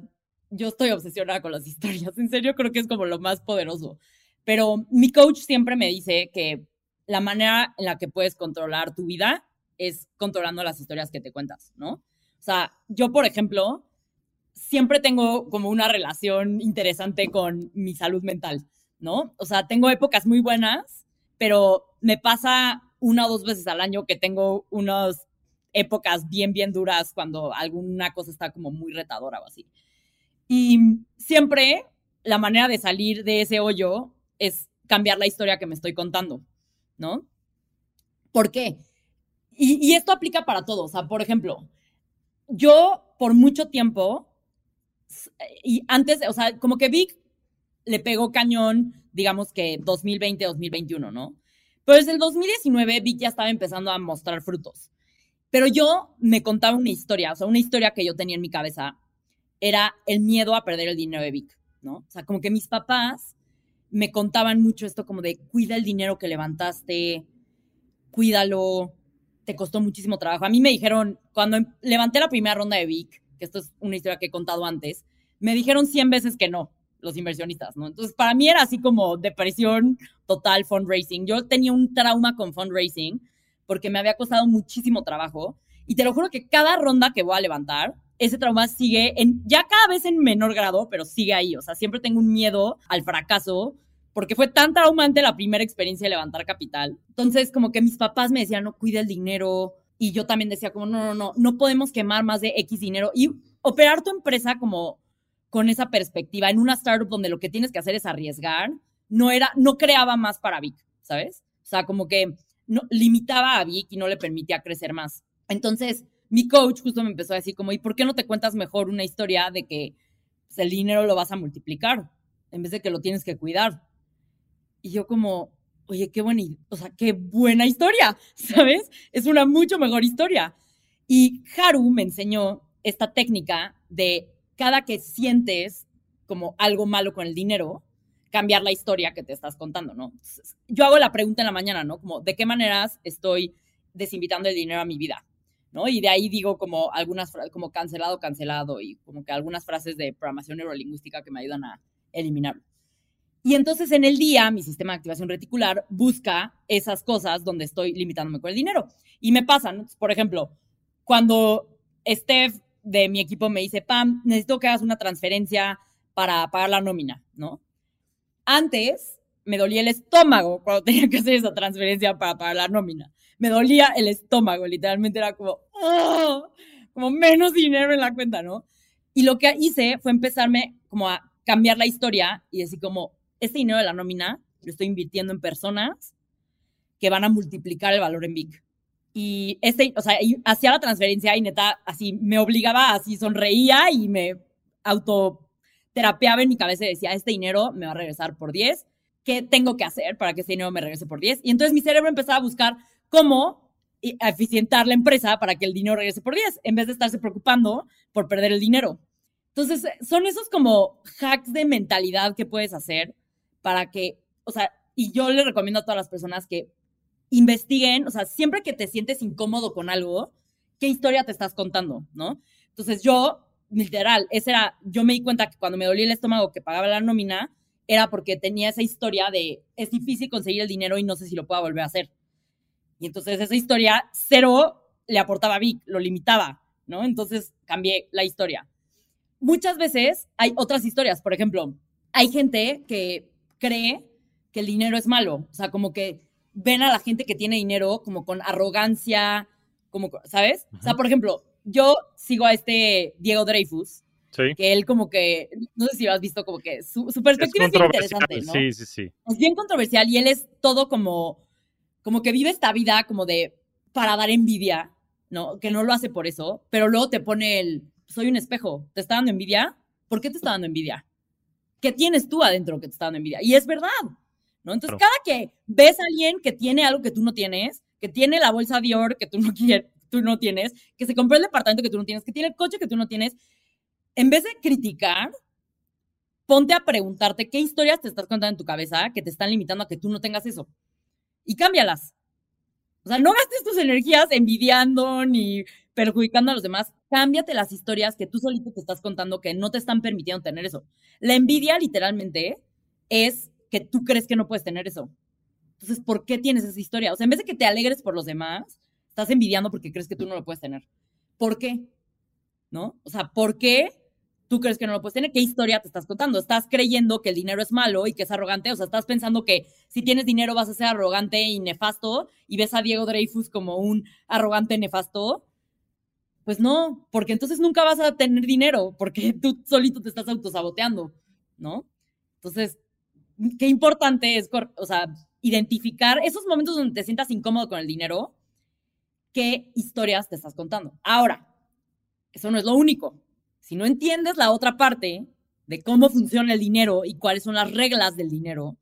yo estoy obsesionada con las historias. En serio, creo que es como lo más poderoso. Pero mi coach siempre me dice que la manera en la que puedes controlar tu vida es controlando las historias que te cuentas, ¿no? O sea, yo, por ejemplo, siempre tengo como una relación interesante con mi salud mental, ¿no? O sea, tengo épocas muy buenas, pero me pasa una o dos veces al año que tengo unas épocas bien, bien duras cuando alguna cosa está como muy retadora o así. Y siempre la manera de salir de ese hoyo es cambiar la historia que me estoy contando, ¿no? ¿Por qué? Y, esto aplica para todos. O sea, por ejemplo, yo por mucho tiempo, y antes, o sea, como que Vic le pegó cañón, digamos que 2020, 2021, ¿no? Pero desde el 2019 Vic ya estaba empezando a mostrar frutos. Pero yo me contaba una historia, o sea, una historia que yo tenía en mi cabeza era el miedo a perder el dinero de Vic, ¿no? O sea, como que mis papás me contaban mucho esto como de cuida el dinero que levantaste, cuídalo, te costó muchísimo trabajo. A mí me dijeron, cuando em, levanté la primera ronda de Vic, que esto es una historia que he contado antes, me dijeron 100 veces que no, los inversionistas, ¿no? Entonces, para mí era así como depresión total fundraising. Yo tenía un trauma con fundraising porque me había costado muchísimo trabajo y te lo juro que cada ronda que voy a levantar, ese trauma sigue en, ya cada vez en menor grado, pero sigue ahí. O sea, siempre tengo un miedo al fracaso porque fue tan traumante la primera experiencia de levantar capital. Entonces, como que mis papás me decían, no, cuida el dinero. Y yo también decía, como, no, no, no, no podemos quemar más de X dinero. Y operar tu empresa como con esa perspectiva en una startup donde lo que tienes que hacer es arriesgar, no era, no creaba más para Vic, ¿sabes? O sea, como que no, limitaba a Vic y no le permitía crecer más. Entonces, mi coach justo me empezó a decir como, ¿y por qué no te cuentas mejor una historia de que pues, el dinero lo vas a multiplicar en vez de que lo tienes que cuidar? Y yo como, oye, qué buena, o sea, qué buena historia, ¿sabes? Es una mucho mejor historia. Y Haru me enseñó esta técnica de cada que sientes como algo malo con el dinero, cambiar la historia que te estás contando, ¿no? Yo hago la pregunta en la mañana, ¿no? Como, ¿de qué maneras estoy desinvitando el dinero a mi vida? ¿No? Y de ahí digo como algunas, como cancelado, cancelado y como que algunas frases de programación neurolingüística que me ayudan a eliminarlo. Y entonces en el día, mi sistema de activación reticular busca esas cosas donde estoy limitándome con el dinero. Y me pasan, por ejemplo, cuando Steph de mi equipo me dice, Pam, necesito que hagas una transferencia para pagar la nómina, ¿no? Antes me dolía el estómago cuando tenía que hacer esa transferencia para pagar la nómina me dolía el estómago, literalmente era como, ¡oh! como menos dinero en la cuenta, ¿no? Y lo que hice fue empezarme como a cambiar la historia y decir como, este dinero de la nómina lo estoy invirtiendo en personas que van a multiplicar el valor en Vic. Y este, o sea, hacía la transferencia y neta, así me obligaba, así sonreía y me autoterapeaba en mi cabeza y decía, este dinero me va a regresar por 10. ¿Qué tengo que hacer para que este dinero me regrese por 10? Y entonces mi cerebro empezaba a buscar cómo eficientar la empresa para que el dinero regrese por 10, en vez de estarse preocupando por perder el dinero. Entonces, son esos como hacks de mentalidad que puedes hacer para que, o sea, y yo le recomiendo a todas las personas que investiguen, o sea, siempre que te sientes incómodo con algo, ¿qué historia te estás contando, no? Entonces, yo, literal, ese era, yo me di cuenta que cuando me dolía el estómago que pagaba la nómina, era porque tenía esa historia de es difícil conseguir el dinero y no sé si lo puedo volver a hacer. Y entonces esa historia cero le aportaba a Vic, lo limitaba, ¿no? Entonces cambié la historia. Muchas veces hay otras historias, por ejemplo, hay gente que cree que el dinero es malo, o sea, como que ven a la gente que tiene dinero como con arrogancia, como, ¿sabes? O sea, por ejemplo, yo sigo a este Diego Dreyfus, Sí. Que él como que, no sé si lo has visto, como que su, perspectiva es, bien interesante, ¿no? Sí, sí, sí. Es bien controversial y él es todo como como que vive esta vida como de para dar envidia, ¿no? Que no lo hace por eso, pero luego te pone el, soy un espejo, ¿te está dando envidia? ¿Por qué te está dando envidia? ¿Qué tienes tú adentro que te está dando envidia? Y es verdad, ¿no? Entonces, cada que ves a alguien que tiene algo que tú no tienes, que tiene la bolsa Dior que tú no, quieres, tú no tienes, que se compró el departamento que tú no tienes, que tiene el coche que tú no tienes, en vez de criticar, ponte a preguntarte qué historias te estás contando en tu cabeza que te están limitando a que tú no tengas eso y cámbialas. O sea, no gastes tus energías envidiando ni perjudicando a los demás. Cámbiate las historias que tú solito te estás contando que no te están permitiendo tener eso. La envidia, literalmente, es que tú crees que no puedes tener eso. Entonces, ¿por qué tienes esa historia? O sea, en vez de que te alegres por los demás, estás envidiando porque crees que tú no lo puedes tener. ¿Por qué? ¿No? O sea, ¿por qué tú crees que no lo puedes tener? ¿Qué historia te estás contando? ¿Estás creyendo que el dinero es malo y que es arrogante? O sea, ¿estás pensando que si tienes dinero vas a ser arrogante y nefasto y ves a Diego Dreyfus como un arrogante nefasto? Pues no, porque entonces nunca vas a tener dinero porque tú solito te estás autosaboteando, ¿no? Entonces, qué importante es, o sea, identificar esos momentos donde te sientas incómodo con el dinero, qué historias te estás contando. Ahora, eso no es lo único. Si no entiendes la otra parte de cómo funciona el dinero y cuáles son las reglas del dinero,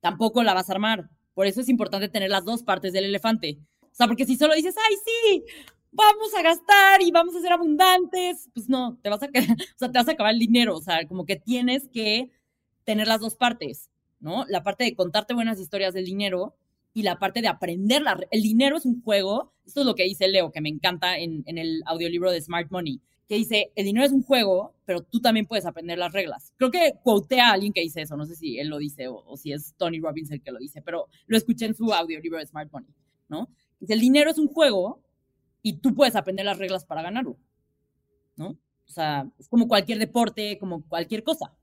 tampoco la vas a armar. Por eso es importante tener las dos partes del elefante. O sea, porque si solo dices, ay, sí, vamos a gastar y vamos a ser abundantes, pues no, te vas a, o te vas a acabar el dinero. O sea, como que tienes que tener las dos partes. ¿no? La parte de contarte buenas historias del dinero y la parte de aprender. el dinero es un juego. Esto es lo que dice Leo, que me encanta en, el audiolibro de Smart Money, que dice, el dinero es un juego, pero tú también puedes aprender las reglas. Creo que quotea a alguien que dice eso, no sé si él lo dice o, si es Tony Robbins el que lo dice, pero lo escuché en su audiolibro de Smart Money, ¿no? Dice, el dinero es un juego y tú puedes aprender las reglas para ganarlo, ¿no? O sea, es como cualquier deporte, como cualquier cosa.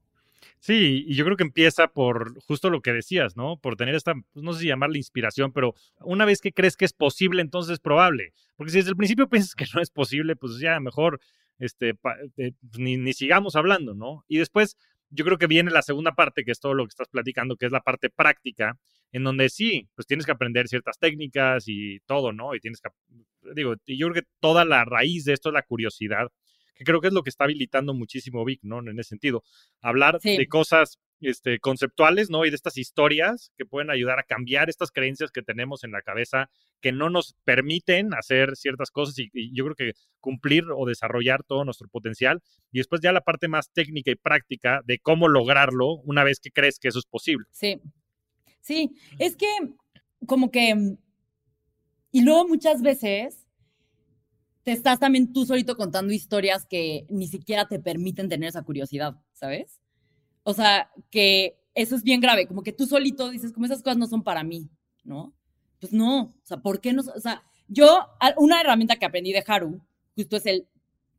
Sí, y yo creo que empieza por justo lo que decías, ¿no? Por tener esta, pues, no sé si llamarla inspiración, pero una vez que crees que es posible, entonces es probable. Porque si desde el principio piensas que no es posible, pues ya mejor este, eh, pues, ni, ni sigamos hablando, ¿no? Y después yo creo que viene la segunda parte, que es todo lo que estás platicando, que es la parte práctica, en donde sí, pues tienes que aprender ciertas técnicas y todo, ¿no? Y tienes que, digo, yo creo que toda la raíz de esto es la curiosidad que creo que es lo que está habilitando muchísimo Vic, ¿no? En ese sentido, hablar de cosas este, conceptuales, ¿no? Y de estas historias que pueden ayudar a cambiar estas creencias que tenemos en la cabeza que no nos permiten hacer ciertas cosas y, y, yo creo que cumplir o desarrollar todo nuestro potencial. Y después ya la parte más técnica y práctica de cómo lograrlo una vez que crees que eso es posible. Sí, sí, es que como que... Y luego muchas veces te estás también tú solito contando historias que ni siquiera te permiten tener esa curiosidad, ¿sabes? O sea, que eso es bien grave, como que tú solito dices, como esas cosas no son para mí, ¿no? Pues no, o sea, ¿por qué no? O sea, yo, una herramienta que aprendí de Haru, justo es el,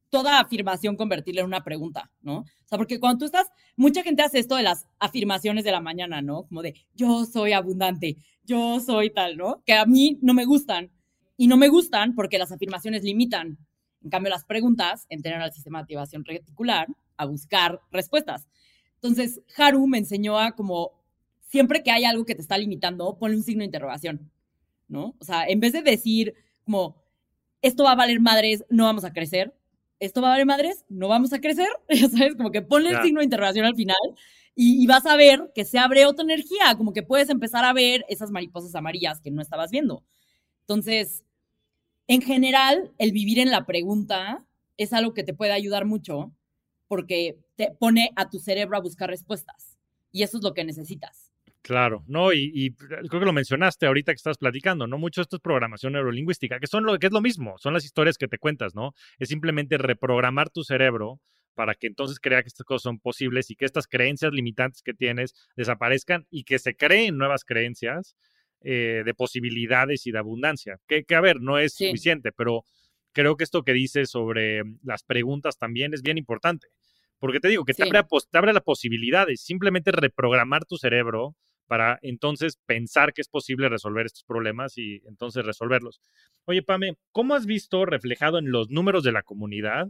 toda afirmación convertirla en una pregunta, ¿no? O sea, porque cuando tú estás, mucha gente hace esto de las afirmaciones de la mañana, ¿no? Como de, yo soy abundante, yo soy tal, ¿no? Que a mí no me gustan, y no me gustan porque las afirmaciones limitan. En cambio, las preguntas entrenan al sistema de activación reticular a buscar respuestas. Entonces, Haru me enseñó a como, siempre que hay algo que te está limitando, ponle un signo de interrogación, ¿no? O sea, en vez de decir como, esto va a valer madres, no vamos a crecer, esto va a valer madres, no vamos a crecer, ya sabes, como que ponle el signo de interrogación al final y, y, vas a ver que se abre otra energía, como que puedes empezar a ver esas mariposas amarillas que no estabas viendo. Entonces, en general, el vivir en la pregunta es algo que te puede ayudar mucho porque te pone a tu cerebro a buscar respuestas. Y eso es lo que necesitas. Claro, no, y, creo que lo mencionaste ahorita que estás platicando, ¿no? Mucho esto es programación neurolingüística, que son lo que es lo mismo, son las historias que te cuentas, ¿no? Es simplemente reprogramar tu cerebro para que entonces crea que estas cosas son posibles y que estas creencias limitantes que tienes desaparezcan y que se creen nuevas creencias eh, de posibilidades y de abundancia. Que, a ver, no es suficiente, pero creo que esto que dices sobre las preguntas también es bien importante. Porque te digo que te, abre, te abre las posibilidades, simplemente reprogramar tu cerebro para entonces pensar que es posible resolver estos problemas y entonces resolverlos. Oye, Pame, ¿cómo has visto reflejado en los números de la comunidad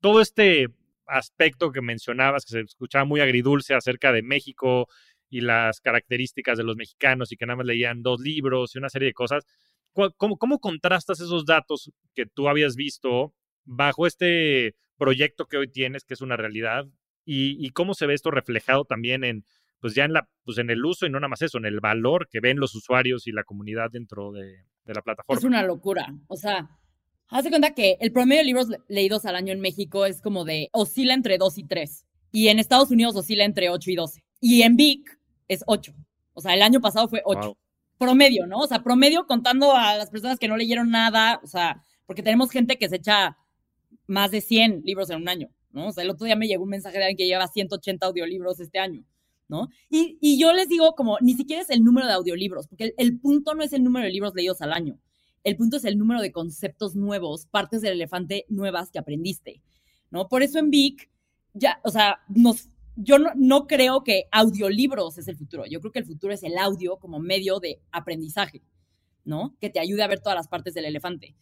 todo este aspecto que mencionabas, que se escuchaba muy agridulce acerca de México y las características de los mexicanos y que nada más leían dos libros y una serie de cosas. ¿Cómo, cómo contrastas esos datos que tú habías visto bajo este proyecto que hoy tienes, que es una realidad, y, cómo se ve esto reflejado también en, pues ya en, la, pues en el uso y no nada más eso, en el valor que ven los usuarios y la comunidad dentro de, de la plataforma? Es una locura. O sea, haz de cuenta que el promedio de libros leídos al año en México es como de, oscila entre 2 y 3. Y en Estados Unidos oscila entre 8 y 12. Y en Vic es 8. O sea, el año pasado fue 8. promedio, ¿no? O sea, promedio contando a las personas que no leyeron nada, o sea, porque tenemos gente que se echa más de 100 libros en un año, ¿no? O sea, el otro día me llegó un mensaje de alguien que lleva 180 audiolibros este año, ¿no? Y, y yo les digo como, ni siquiera es el número de audiolibros, porque el, el punto no es el número de libros leídos al año, el punto es el número de conceptos nuevos, partes del elefante nuevas que aprendiste, ¿no? Por eso en Vic, ya, o sea, nos, yo no, no, creo que audiolibros es el futuro. Yo creo que el futuro es el audio como medio de aprendizaje, ¿no? Que te ayude a ver todas las partes del elefante.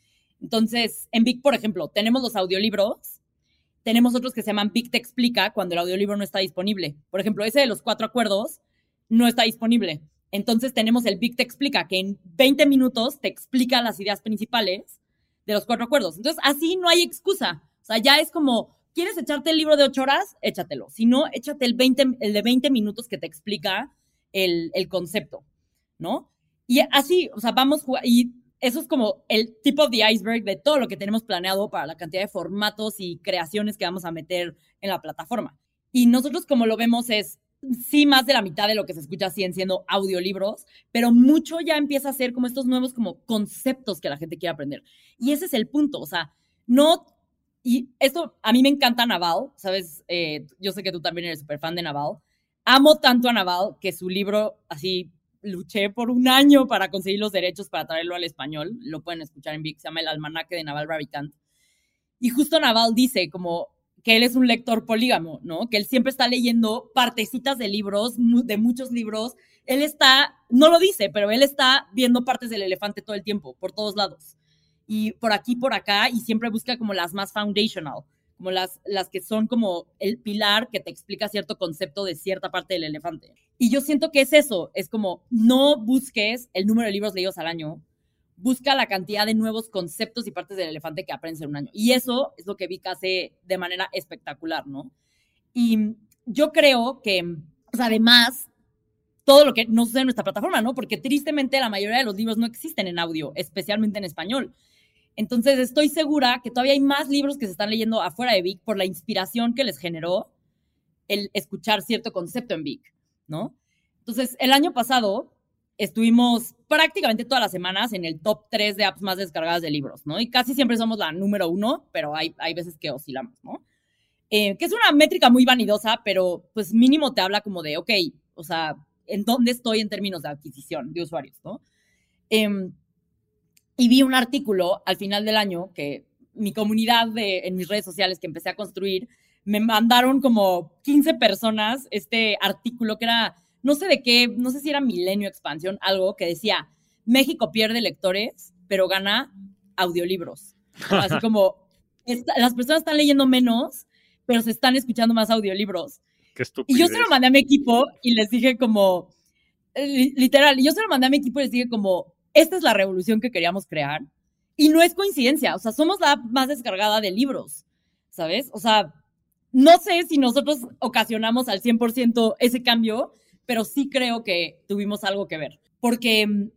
Entonces, en Vic, por ejemplo, tenemos los audiolibros, tenemos otros que se llaman Vic te explica cuando el audiolibro no está disponible. Por ejemplo, ese de los cuatro acuerdos no está disponible. Entonces tenemos el Big Te Explica, que en 20 minutos te explica las ideas principales de los cuatro acuerdos. Entonces, así no hay excusa. O sea, ya es como, ¿quieres echarte el libro de 8 horas? Échatelo. Si no, échate el, 20, el de 20 minutos que te explica el, el concepto, ¿no? Y así, o sea, vamos, y eso es como el tipo de iceberg de todo lo que tenemos planeado para la cantidad de formatos y creaciones que vamos a meter en la plataforma. Y nosotros como lo vemos es, sí más de la mitad de lo que se escucha siguen siendo audiolibros, pero mucho ya empieza a ser como estos nuevos como conceptos que la gente quiere aprender. Y ese es el punto, o sea, no, y esto a mí me encanta Naval, ¿sabes? Eh, yo sé que tú también eres súper fan de Naval. Amo tanto a Naval que su libro, así, luché por un año para conseguir los derechos para traerlo al español, lo pueden escuchar en Vic, se llama El Almanaque de Naval Ravikant. Y justo Naval dice como, que él es un lector polígamo, ¿no? Que él siempre está leyendo partecitas de libros, de muchos libros. Él está, no lo dice, pero él está viendo partes del elefante todo el tiempo, por todos lados. Y por aquí, por acá, y siempre busca como las más foundational, como las, las que son como el pilar que te explica cierto concepto de cierta parte del elefante. Y yo siento que es eso, es como no busques el número de libros leídos al año, busca la cantidad de nuevos conceptos y partes del elefante que aprendes en un año. Y eso es lo que Vic hace de manera espectacular, ¿no? Y yo creo que, además, todo lo que no sucede en nuestra plataforma, ¿no? Porque tristemente la mayoría de los libros no existen en audio, especialmente en español. Entonces estoy segura que todavía hay más libros que se están leyendo afuera de Vic por la inspiración que les generó el escuchar cierto concepto en Vic, ¿no? Entonces, el año pasado estuvimos prácticamente todas las semanas en el top 3 de apps más descargadas de libros, ¿no? Y casi siempre somos la número uno, pero hay, hay veces que oscilamos, ¿no? Eh, que es una métrica muy vanidosa, pero pues mínimo te habla como de, ok, o sea, ¿en dónde estoy en términos de adquisición de usuarios, ¿no? Em, y vi un artículo al final del año que mi comunidad de, en mis redes sociales que empecé a construir, me mandaron como 15 personas este artículo que era no sé de qué, no sé si era Milenio Expansión, algo que decía, México pierde lectores, pero gana audiolibros. Así como, las personas están leyendo menos, pero se están escuchando más audiolibros. Qué y yo se lo mandé a mi equipo y les dije como, eh, literal, yo se lo mandé a mi equipo y les dije como, esta es la revolución que queríamos crear. Y no es coincidencia, o sea, somos la más descargada de libros, ¿sabes? O sea, no sé si nosotros ocasionamos al 100% ese cambio, pero sí creo que tuvimos algo que ver, porque mm,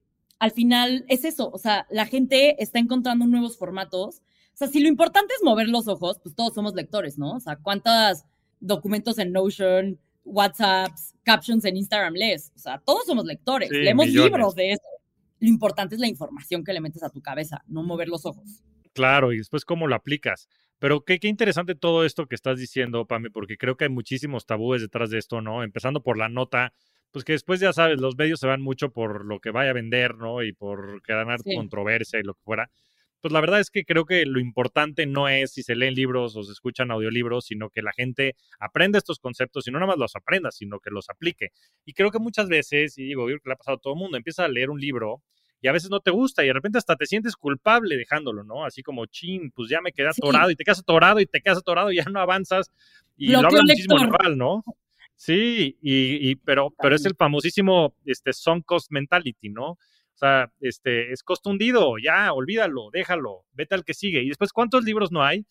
al final es eso, o sea, la gente está encontrando nuevos formatos. O sea, si lo importante es mover los ojos, pues todos somos lectores, ¿no? O sea, ¿cuántos documentos en Notion, WhatsApps, captions en Instagram lees? O sea, todos somos lectores, leemos libros de eso. Lo importante es la información que le metes a tu cabeza, no mover los ojos. Claro, y después cómo lo aplicas. Pero qué, qué interesante todo esto que estás diciendo, Pame, porque creo que hay muchísimos tabúes detrás de esto, ¿no? Empezando por la nota, pues que después ya sabes, los medios se van mucho por lo que vaya a vender, ¿no? Y por ganar controversia y lo que fuera. Pues la verdad es que creo que lo importante no es si se leen libros o se escuchan audiolibros, sino que la gente aprenda estos conceptos y no nada más los aprenda, sino que los aplique. Y creo que muchas veces, y digo, yo creo que le ha pasado a todo el mundo, empieza a leer un libro y a veces no te gusta y de repente hasta te sientes culpable dejándolo, ¿no? Así como, chin, pues ya me quedé atorado y te quedas atorado y te quedas atorado y ya no avanzas y lo, habla muchísimo Naval, ¿no? Sí, y, pero, pero es el famosísimo este, sunk cost mentality, ¿no? O sea, este, es costo hundido, ya, olvídalo, déjalo, vete al que sigue. Y después, ¿cuántos libros no hay?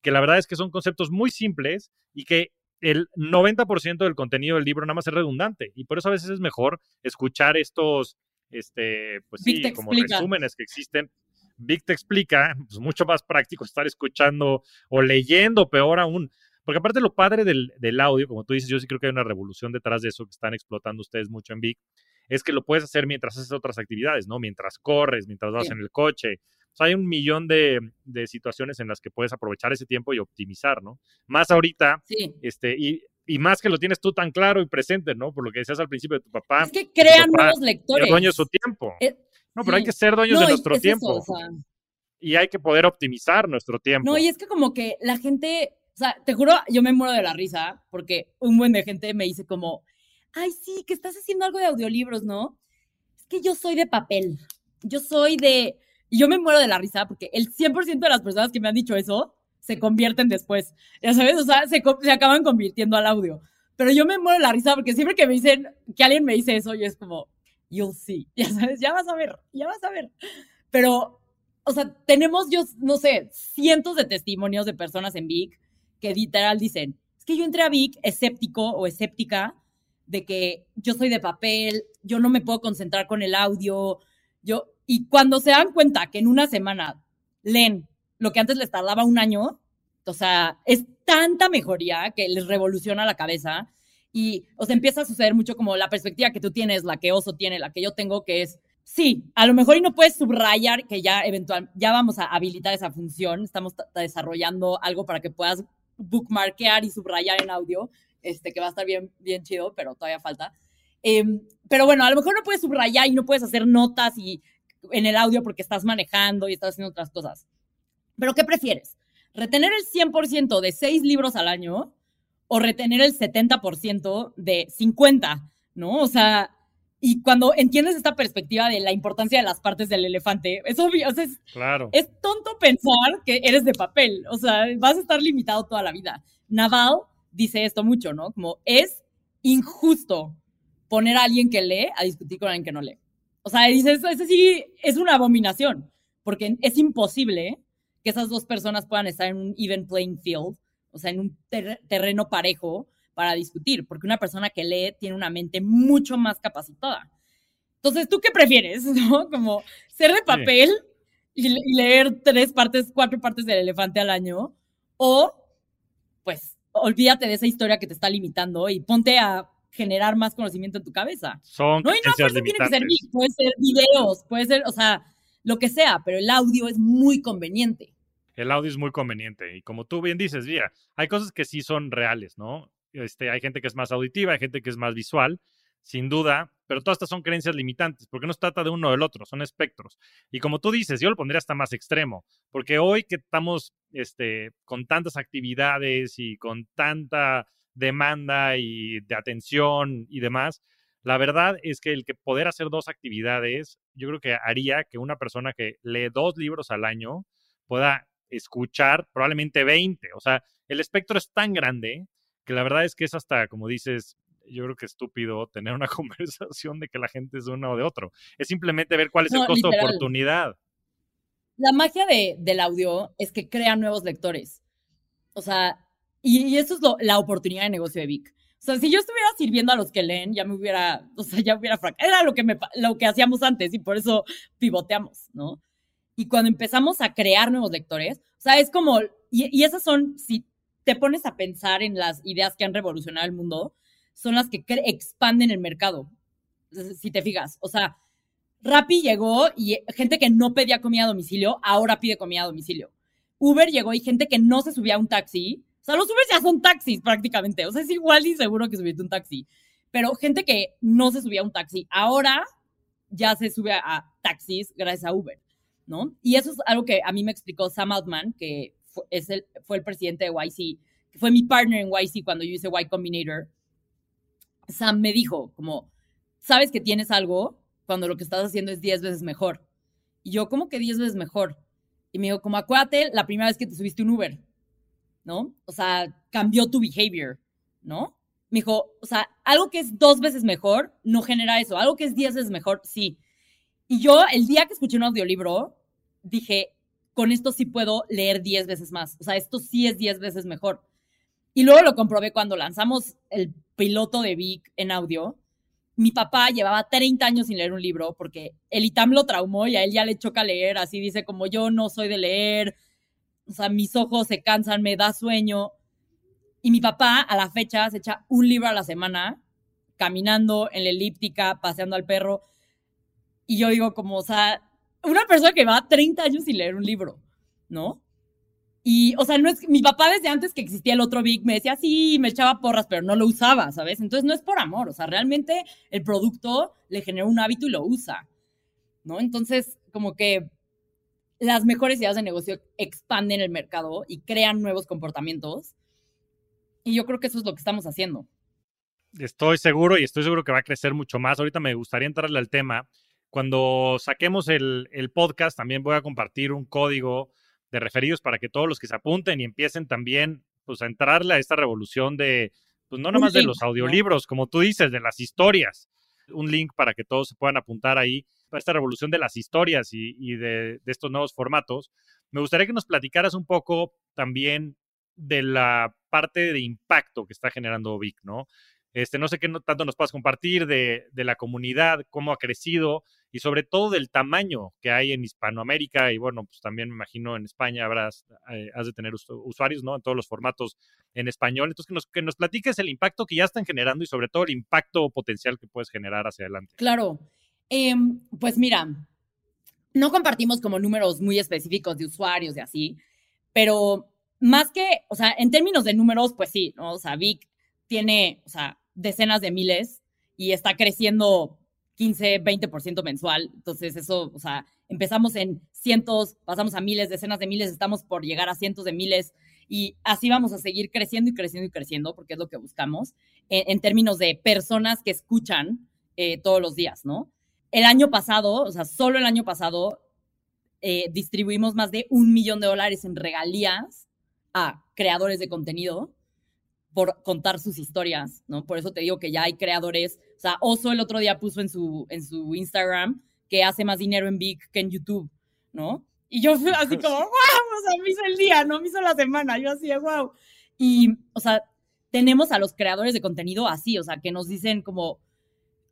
Que la verdad es que son conceptos muy simples y que el 90% del contenido del libro nada más es redundante. Y por eso a veces es mejor escuchar estos este, pues sí, como resúmenes que existen. Vic te explica, pues mucho más práctico estar escuchando o leyendo, peor aún. Porque aparte lo padre del, del, audio, como tú dices, yo sí creo que hay una revolución detrás de eso que están explotando ustedes mucho en Vic, es que lo puedes hacer mientras haces otras actividades, ¿no? Mientras corres, mientras vas en el coche. O sea, hay un millón de, de, situaciones en las que puedes aprovechar ese tiempo y optimizar, ¿no? Más ahorita, este, y, y, más que lo tienes tú tan claro y presente, ¿no? Por lo que decías al principio de tu papá. Es que crean nuevos lectores. Es dueño de su tiempo. Eh, no, pero hay que ser dueños de nuestro tiempo. Y hay que poder optimizar nuestro tiempo. No, y es que como que la gente, o sea, te juro, yo me muero de la risa porque un buen de gente me dice como, ay, sí, que estás haciendo algo de audiolibros, ¿no? Es que yo soy de papel, yo soy de... Y yo me muero de la risa porque el 100% de las personas que me han dicho eso se convierten después, ya sabes, o sea, se, se acaban convirtiendo al audio. Pero yo me muero la risa porque siempre que me dicen, que alguien me dice eso, yo es como, you'll see, ya sabes, ya vas a ver, ya vas a ver. Pero, o sea, tenemos, yo no sé, cientos de testimonios de personas en Vic que literal dicen, es que yo entré a Vic escéptico o escéptica de que yo soy de papel, yo no me puedo concentrar con el audio, yo, y cuando se dan cuenta que en una semana leen lo que antes les tardaba un año, o sea, es tanta mejoría que les revoluciona la cabeza y os empieza a suceder mucho como la perspectiva que tú tienes, la que Oso tiene, la que yo tengo, que es, sí, a lo mejor y no puedes subrayar que ya eventual, ya vamos a habilitar esa función, estamos desarrollando algo para que puedas bookmarkear y subrayar en audio, este, que va a estar bien, bien chido, pero todavía falta. Em, pero bueno, a lo mejor no puedes subrayar y no puedes hacer notas y en el audio porque estás manejando y estás haciendo otras cosas. Pero ¿qué prefieres? ¿Retener el 100% de seis libros al año o retener el 70% de 50? ¿No? O sea, y cuando entiendes esta perspectiva de la importancia de las partes del elefante, es obvio, o sea, es, claro. es tonto pensar que eres de papel, o sea, vas a estar limitado toda la vida. Naval dice esto mucho, ¿no? Como es injusto poner a alguien que lee a discutir con alguien que no lee. O sea, dice, eso, sí es una abominación, porque es imposible que esas dos personas puedan estar en un even playing field, o sea, en un terreno parejo para discutir, porque una persona que lee tiene una mente mucho más capacitada. Entonces, ¿tú qué prefieres? ¿No? Como ser de papel y, y leer tres partes, cuatro partes del elefante al año, o pues olvídate de esa historia que te está limitando y ponte a generar más conocimiento en tu cabeza. Son no, y no, tiene que ser puede ser videos, puede ser, o sea, lo que sea, pero el audio es muy conveniente. El audio es muy conveniente y como tú bien dices, mira, hay cosas que sí son reales, ¿no? Este, hay gente que es más auditiva, hay gente que es más visual, sin duda, pero todas estas son creencias limitantes, porque no se trata de uno o del otro, son espectros. Y como tú dices, yo lo pondría hasta más extremo, porque hoy que estamos este, con tantas actividades y con tanta demanda y de atención y demás, la verdad es que el que poder hacer dos actividades, yo creo que haría que una persona que lee dos libros al año pueda escuchar probablemente 20. O sea, el espectro es tan grande que la verdad es que es hasta, como dices, yo creo que es estúpido tener una conversación de que la gente es de uno o de otro. Es simplemente ver cuál es el costo de oportunidad. La magia de, del audio es que crea nuevos lectores. O sea, y, eso es la oportunidad de negocio de Vic. O sea, si yo estuviera sirviendo a los que leen, ya me hubiera, o sea, ya hubiera Era lo que, me, lo que hacíamos antes y por eso pivoteamos, ¿no? Y cuando empezamos a crear nuevos lectores, o sea, es como, y, y esas son, si te pones a pensar en las ideas que han revolucionado el mundo, son las que expanden el mercado, si te fijas. O sea, Rappi llegó y gente que no pedía comida a domicilio, ahora pide comida a domicilio. Uber llegó y gente que no se subía a un taxi, o sea, los Ubers ya son taxis prácticamente, o sea, es igual y seguro que subirte un taxi. Pero gente que no se subía a un taxi, ahora ya se sube a, taxis gracias a Uber, ¿no? Y eso es algo que a mí me explicó Sam Altman, que fue, es el, fue el presidente de YC, que fue mi partner en YC cuando yo hice Y Combinator Sam me dijo, como, sabes que tienes algo cuando lo que estás haciendo es 10 veces mejor. Y yo, ¿cómo que 10 veces mejor? Y me dijo, como, acuérdate la primera vez que te subiste un Uber, ¿no? O sea, cambió tu behavior, ¿no? Me dijo, o sea, algo que es dos veces mejor no genera eso, algo que es 10 veces mejor, sí. Y yo, el día que escuché un audiolibro, dije, con esto sí puedo leer 10 veces más. O sea, esto sí es 10 veces mejor. Y luego lo comprobé cuando lanzamos el piloto de Vic en audio. Mi papá llevaba 30 años sin leer un libro porque el ITAM lo traumó y a él ya le choca leer. Así dice, como yo no soy de leer, o sea, mis ojos se cansan, me da sueño. Y mi papá a la fecha se echa un libro a la semana caminando en la elíptica, paseando al perro. Y yo digo, como, o sea, una persona que va 30 años sin leer un libro, ¿no? Y, o sea, no es, mi papá desde antes que existía el otro Big me decía, sí, me echaba porras, pero no lo usaba, ¿sabes? Entonces no es por amor, o sea, realmente el producto le generó un hábito y lo usa, ¿no? Entonces, como que las mejores ideas de negocio expanden el mercado y crean nuevos comportamientos. Y yo creo que eso es lo que estamos haciendo. Estoy seguro y estoy seguro que va a crecer mucho más. Ahorita me gustaría entrarle al tema. Cuando saquemos el, el podcast, también voy a compartir un código de referidos para que todos los que se apunten y empiecen también pues a entrarle a esta revolución de, pues no nomás de los audiolibros, como tú dices, de las historias. Un link para que todos se puedan apuntar ahí para esta revolución de las historias y, de, de, estos nuevos formatos. Me gustaría que nos platicaras un poco también de la parte de impacto que está generando Vic, ¿no? Este, no sé qué tanto nos puedas compartir de, de, la comunidad, cómo ha crecido y sobre todo del tamaño que hay en Hispanoamérica y bueno, pues también me imagino en España habrás, eh, has de tener usuarios, ¿no? En todos los formatos en español. Entonces, que nos, que nos platiques el impacto que ya están generando y sobre todo el impacto potencial que puedes generar hacia adelante. Claro. Em, pues mira, no compartimos como números muy específicos de usuarios y así, pero más que, o sea, en términos de números, pues sí, ¿no? O sea, Vic tiene, o sea, decenas de miles y está creciendo 15, 20% mensual. Entonces, eso, o sea, empezamos en cientos, pasamos a miles, decenas de miles, estamos por llegar a cientos de miles y así vamos a seguir creciendo y creciendo y creciendo porque es lo que buscamos en, términos de personas que escuchan eh, todos los días, ¿no? El año pasado, o sea, solo el año pasado, eh, distribuimos más de un millón de dólares en regalías a creadores de contenido por contar sus historias, ¿no? Por eso te digo que ya hay creadores, o sea, Oso el otro día puso en su, en su Instagram que hace más dinero en Big que en YouTube, ¿no? Y yo fui así como, wow, o sea, me hizo el día, no me hizo la semana, yo así, wow. Y, o sea, tenemos a los creadores de contenido así, o sea, que nos dicen como,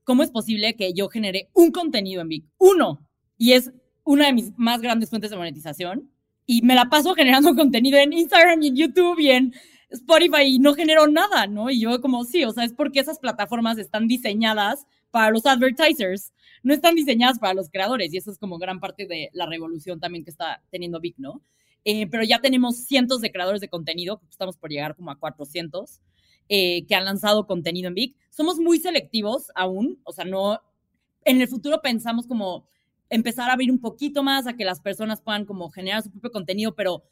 ¿cómo es posible que yo genere un contenido en Big? Uno, y es una de mis más grandes fuentes de monetización, y me la paso generando contenido en Instagram y en YouTube y en Spotify y no generó nada, ¿no? Y yo como, sí, o sea, es porque esas plataformas están diseñadas para los advertisers, no están diseñadas para los creadores y eso es como gran parte de la revolución también que está teniendo Vic, ¿no? Eh, pero ya tenemos cientos de creadores de contenido, estamos por llegar como a 400, eh, que han lanzado contenido en Vic. Somos muy selectivos aún, o sea, no, en el futuro pensamos como empezar a abrir un poquito más a que las personas puedan como generar su propio contenido, pero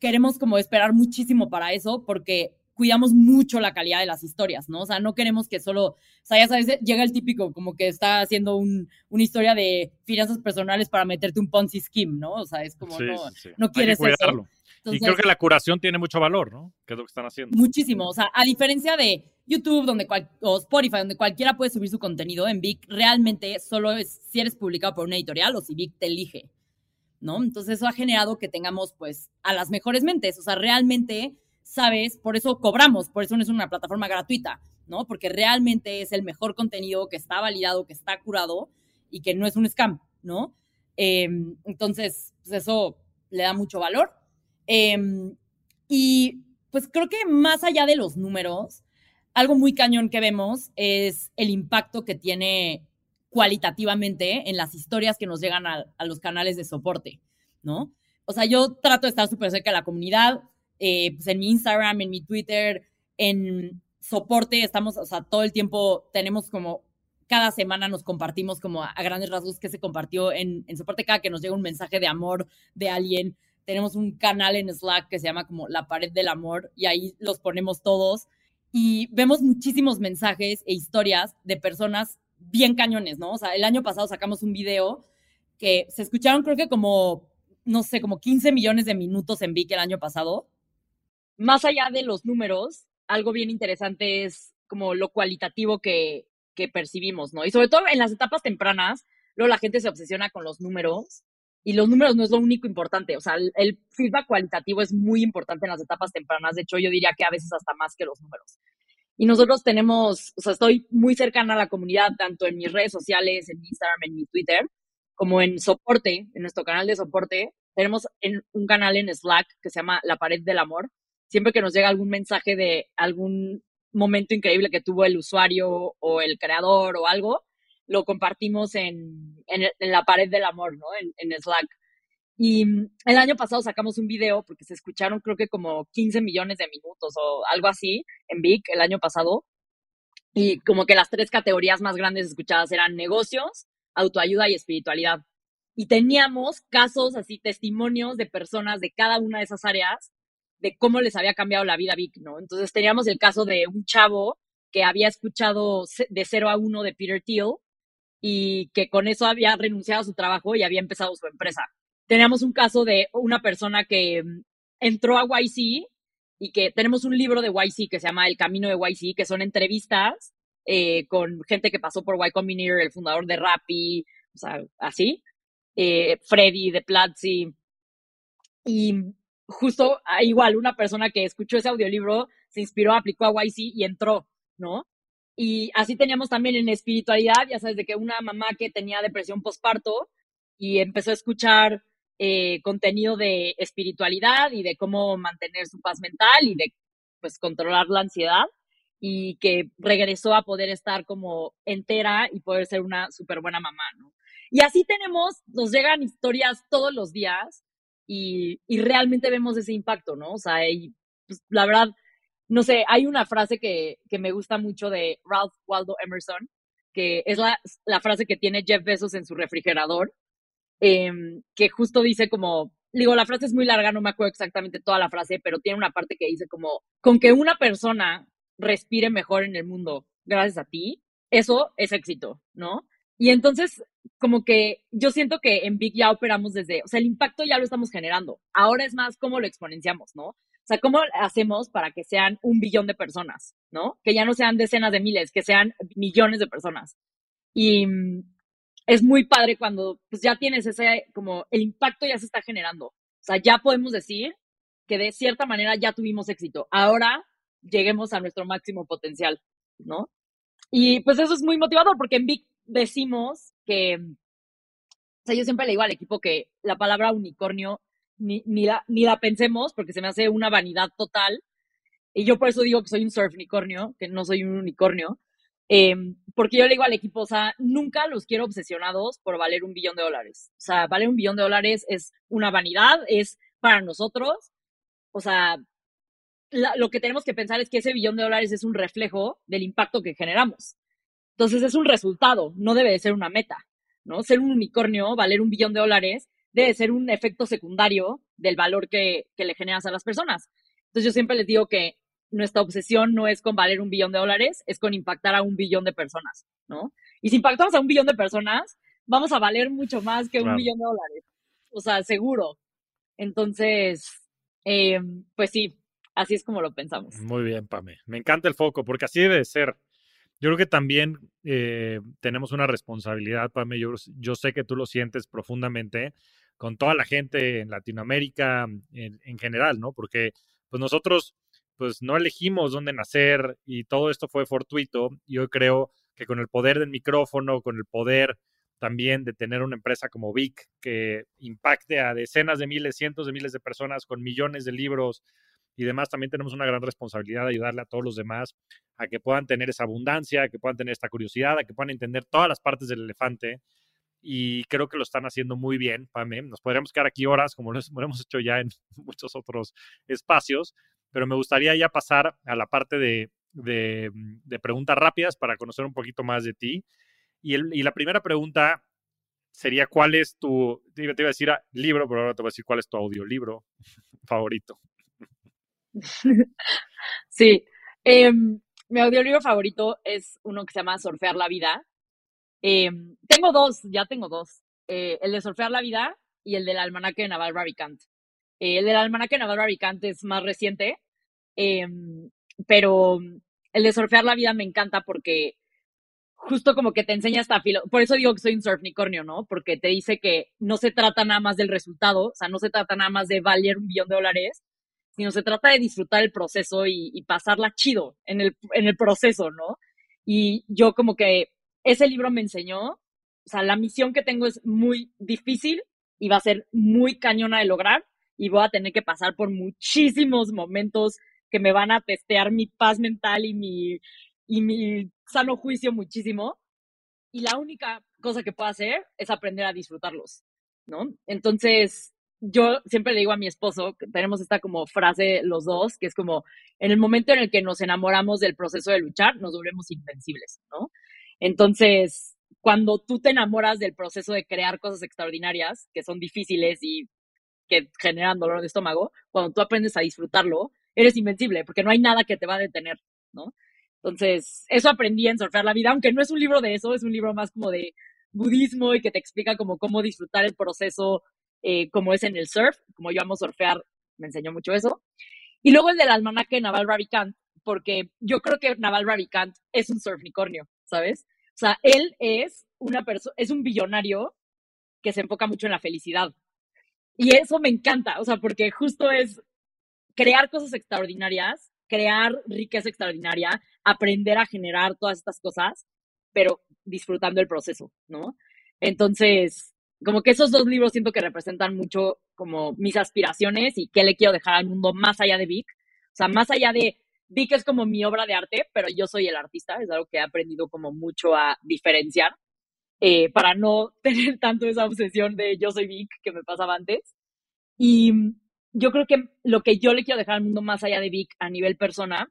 queremos como esperar muchísimo para eso porque cuidamos mucho la calidad de las historias, ¿no? O sea, no queremos que solo, o sea, ya sabes, llega el típico como que está haciendo un, una historia de finanzas personales para meterte un Ponzi scheme, ¿no? O sea, es como no, no quieres eso. y creo que la curación tiene mucho valor, ¿no? Que es lo que están haciendo. Muchísimo, o sea, a diferencia de YouTube donde o Spotify, donde cualquiera puede subir su contenido, en Vic realmente solo es si eres publicado por una editorial o si Vic te elige. ¿No? Entonces eso ha generado que tengamos pues a las mejores mentes, o sea, realmente, sabes, por eso cobramos, por eso no es una plataforma gratuita, ¿no? Porque realmente es el mejor contenido que está validado, que está curado y que no es un scam, ¿no? Em, entonces, pues eso le da mucho valor. Em, y pues creo que más allá de los números, algo muy cañón que vemos es el impacto que tiene cualitativamente en las historias que nos llegan a, los canales de soporte, ¿no? O sea, yo trato de estar súper cerca de la comunidad, eh, pues en mi Instagram, en mi Twitter, en soporte, estamos, o sea, todo el tiempo tenemos como, cada semana nos compartimos como a, grandes rasgos que se compartió en, en soporte, cada que nos llega un mensaje de amor de alguien, tenemos un canal en Slack que se llama como La Pared del Amor y ahí los ponemos todos y vemos muchísimos mensajes e historias de personas bien cañones, ¿no? O sea, el año pasado sacamos un video que se escucharon creo que como, no sé, como 15 millones de minutos en Vic el año pasado. Más allá de los números, algo bien interesante es como lo cualitativo que, que percibimos, ¿no? Y sobre todo en las etapas tempranas, luego la gente se obsesiona con los números y los números no es lo único importante, o sea, el, el, feedback cualitativo es muy importante en las etapas tempranas, de hecho yo diría que a veces hasta más que los números. Y nosotros tenemos, o sea, estoy muy cercana a la comunidad, tanto en mis redes sociales, en Instagram, en mi Twitter, como en soporte, en nuestro canal de soporte. Tenemos en, un canal en Slack que se llama La Pared del Amor. Siempre que nos llega algún mensaje de algún momento increíble que tuvo el usuario o el creador o algo, lo compartimos en, en, la pared del amor, ¿no? En, en, Slack. Y el año pasado sacamos un video porque se escucharon creo que como 15 millones de minutos o algo así en Vic el año pasado. Y como que las tres categorías más grandes escuchadas eran negocios, autoayuda y espiritualidad. Y teníamos casos así, testimonios de personas de cada una de esas áreas de cómo les había cambiado la vida a Vic, ¿no? Entonces teníamos el caso de un chavo que había escuchado de 0 a 1 de Peter Thiel y que con eso había renunciado a su trabajo y había empezado su empresa. Teníamos un caso de una persona que mm, entró a YC y que tenemos un libro de YC que se llama El Camino de YC, que son entrevistas eh, con gente que pasó por Y Combinator, el fundador de Rappi, o sea, así, eh, Freddy de Platzi. Y justo ah, igual una persona que escuchó ese audiolibro se inspiró, aplicó a YC y entró, ¿no? Y así teníamos también en espiritualidad, ya sabes, de que una mamá que tenía depresión postparto y empezó a escuchar eh, contenido de espiritualidad y de cómo mantener su paz mental y de pues controlar la ansiedad y que regresó a poder estar como entera y poder ser una súper buena mamá, ¿no? Y así tenemos, nos llegan historias todos los días y, y realmente vemos ese impacto, ¿no? O sea, y, pues, la verdad, no sé, hay una frase que, que, me gusta mucho de Ralph Waldo Emerson, que es la, la frase que tiene Jeff Bezos en su refrigerador, eh, que justo dice como, digo, la frase es muy larga, no me acuerdo exactamente toda la frase, pero tiene una parte que dice como, con que una persona respire mejor en el mundo gracias a ti, eso es éxito, ¿no? Y entonces, como que yo siento que en Big ya operamos desde, o sea, el impacto ya lo estamos generando. Ahora es más cómo lo exponenciamos, ¿no? O sea, ¿cómo hacemos para que sean un billón de personas, ¿no? Que ya no sean decenas de miles, que sean millones de personas. Y mm, es muy padre cuando pues ya tienes ese, como el impacto ya se está generando. O sea, ya podemos decir que de cierta manera ya tuvimos éxito. Ahora lleguemos a nuestro máximo potencial, ¿no? Y pues eso es muy motivador porque en Big decimos que, o sea, yo siempre le digo al equipo que la palabra unicornio ni, ni, la, ni la pensemos porque se me hace una vanidad total. Y yo por eso digo que soy un surf unicornio, que no soy un unicornio. Em, porque yo le digo al equipo, o sea, nunca los quiero obsesionados por valer un billón de dólares. O sea, valer un billón de dólares es una vanidad, es para nosotros. O sea, lo que tenemos que pensar es que ese billón de dólares es un reflejo del impacto que generamos. Entonces es un resultado, no debe de ser una meta, ¿no? Ser un unicornio, valer un billón de dólares, debe ser un efecto secundario del valor que, que le generas a las personas. Entonces yo siempre les digo que nuestra obsesión no es con valer un billón de dólares, es con impactar a un billón de personas, ¿no? Y si impactamos a un billón de personas, vamos a valer mucho más que un billón de dólares. O sea, seguro. Entonces, eh, pues sí, Así es como lo pensamos. Muy bien, Pame. Me encanta el foco, porque así debe ser. Yo creo que también eh, tenemos una responsabilidad, Pame. Yo, yo, sé que tú lo sientes profundamente con toda la gente en Latinoamérica en, en, general, ¿no? Porque pues nosotros pues no elegimos dónde nacer y todo esto fue fortuito. Yo creo que con el poder del micrófono, con el poder también de tener una empresa como Vic que impacte a decenas de miles, cientos de miles de personas con millones de libros, y demás, también tenemos una gran responsabilidad de ayudarle a todos los demás a que puedan tener esa abundancia, a que puedan tener esta curiosidad, a que puedan entender todas las partes del elefante. Y creo que lo están haciendo muy bien, Pame. Nos podríamos quedar aquí horas, como lo hemos hecho ya en muchos otros espacios, pero me gustaría ya pasar a la parte de, de, de preguntas rápidas para conocer un poquito más de ti. Y, el, y la primera pregunta sería, ¿cuál es tu, te iba a decir libro, pero ahora te voy a decir cuál es tu audiolibro favorito? sí. Eh, mi audiolibro favorito es uno que se llama Surfear la Vida. Eh, tengo dos, ya tengo dos. Eh, el de Surfear la Vida y el del Almanaque de Naval Ravikant. Eh, el del Almanaque de Naval Ravikant es más reciente, em, pero el de Surfear la Vida me encanta porque justo como que te enseña esta filo. Por eso digo que soy un surfnicornio, ¿no? Porque te dice que no se trata nada más del resultado, o sea, no se trata nada más de valer un billón de dólares, sino se trata de disfrutar el proceso y, pasarla chido en el, en el proceso, ¿no? Y yo como que ese libro me enseñó, o sea, la misión que tengo es muy difícil y va a ser muy cañona de lograr y voy a tener que pasar por muchísimos momentos que me van a testear mi paz mental y mi, y mi sano juicio muchísimo. Y la única cosa que puedo hacer es aprender a disfrutarlos, ¿no? Entonces, yo siempre le digo a mi esposo, que tenemos esta como frase los dos, que es como, en el momento en el que nos enamoramos del proceso de luchar, nos volvemos invencibles, ¿no? Entonces, cuando tú te enamoras del proceso de crear cosas extraordinarias, que son difíciles y que generan dolor de estómago, cuando tú aprendes a disfrutarlo, eres invencible, porque no hay nada que te va a detener, ¿no? Entonces, eso aprendí en Surfear la Vida, aunque no es un libro de eso, es un libro más como de budismo y que te explica como cómo disfrutar el proceso eh, como es en el surf, como yo amo surfear, me enseñó mucho eso. Y luego el del almanaque de Naval Ravikant, porque yo creo que Naval Ravikant es un surfnicornio, ¿sabes? O sea, él es una persona, es un billonario que se enfoca mucho en la felicidad. Y eso me encanta, o sea, porque justo es crear cosas extraordinarias, crear riqueza extraordinaria, aprender a generar todas estas cosas, pero disfrutando el proceso, ¿no? Entonces, como que esos dos libros siento que representan mucho como mis aspiraciones y qué le quiero dejar al mundo más allá de Vic. O sea, más allá de Vic es como mi obra de arte, pero yo soy el artista, es algo que he aprendido como mucho a diferenciar eh, para no tener tanto esa obsesión de yo soy Vic que me pasaba antes. Y yo creo que lo que yo le quiero dejar al mundo más allá de Vic a nivel persona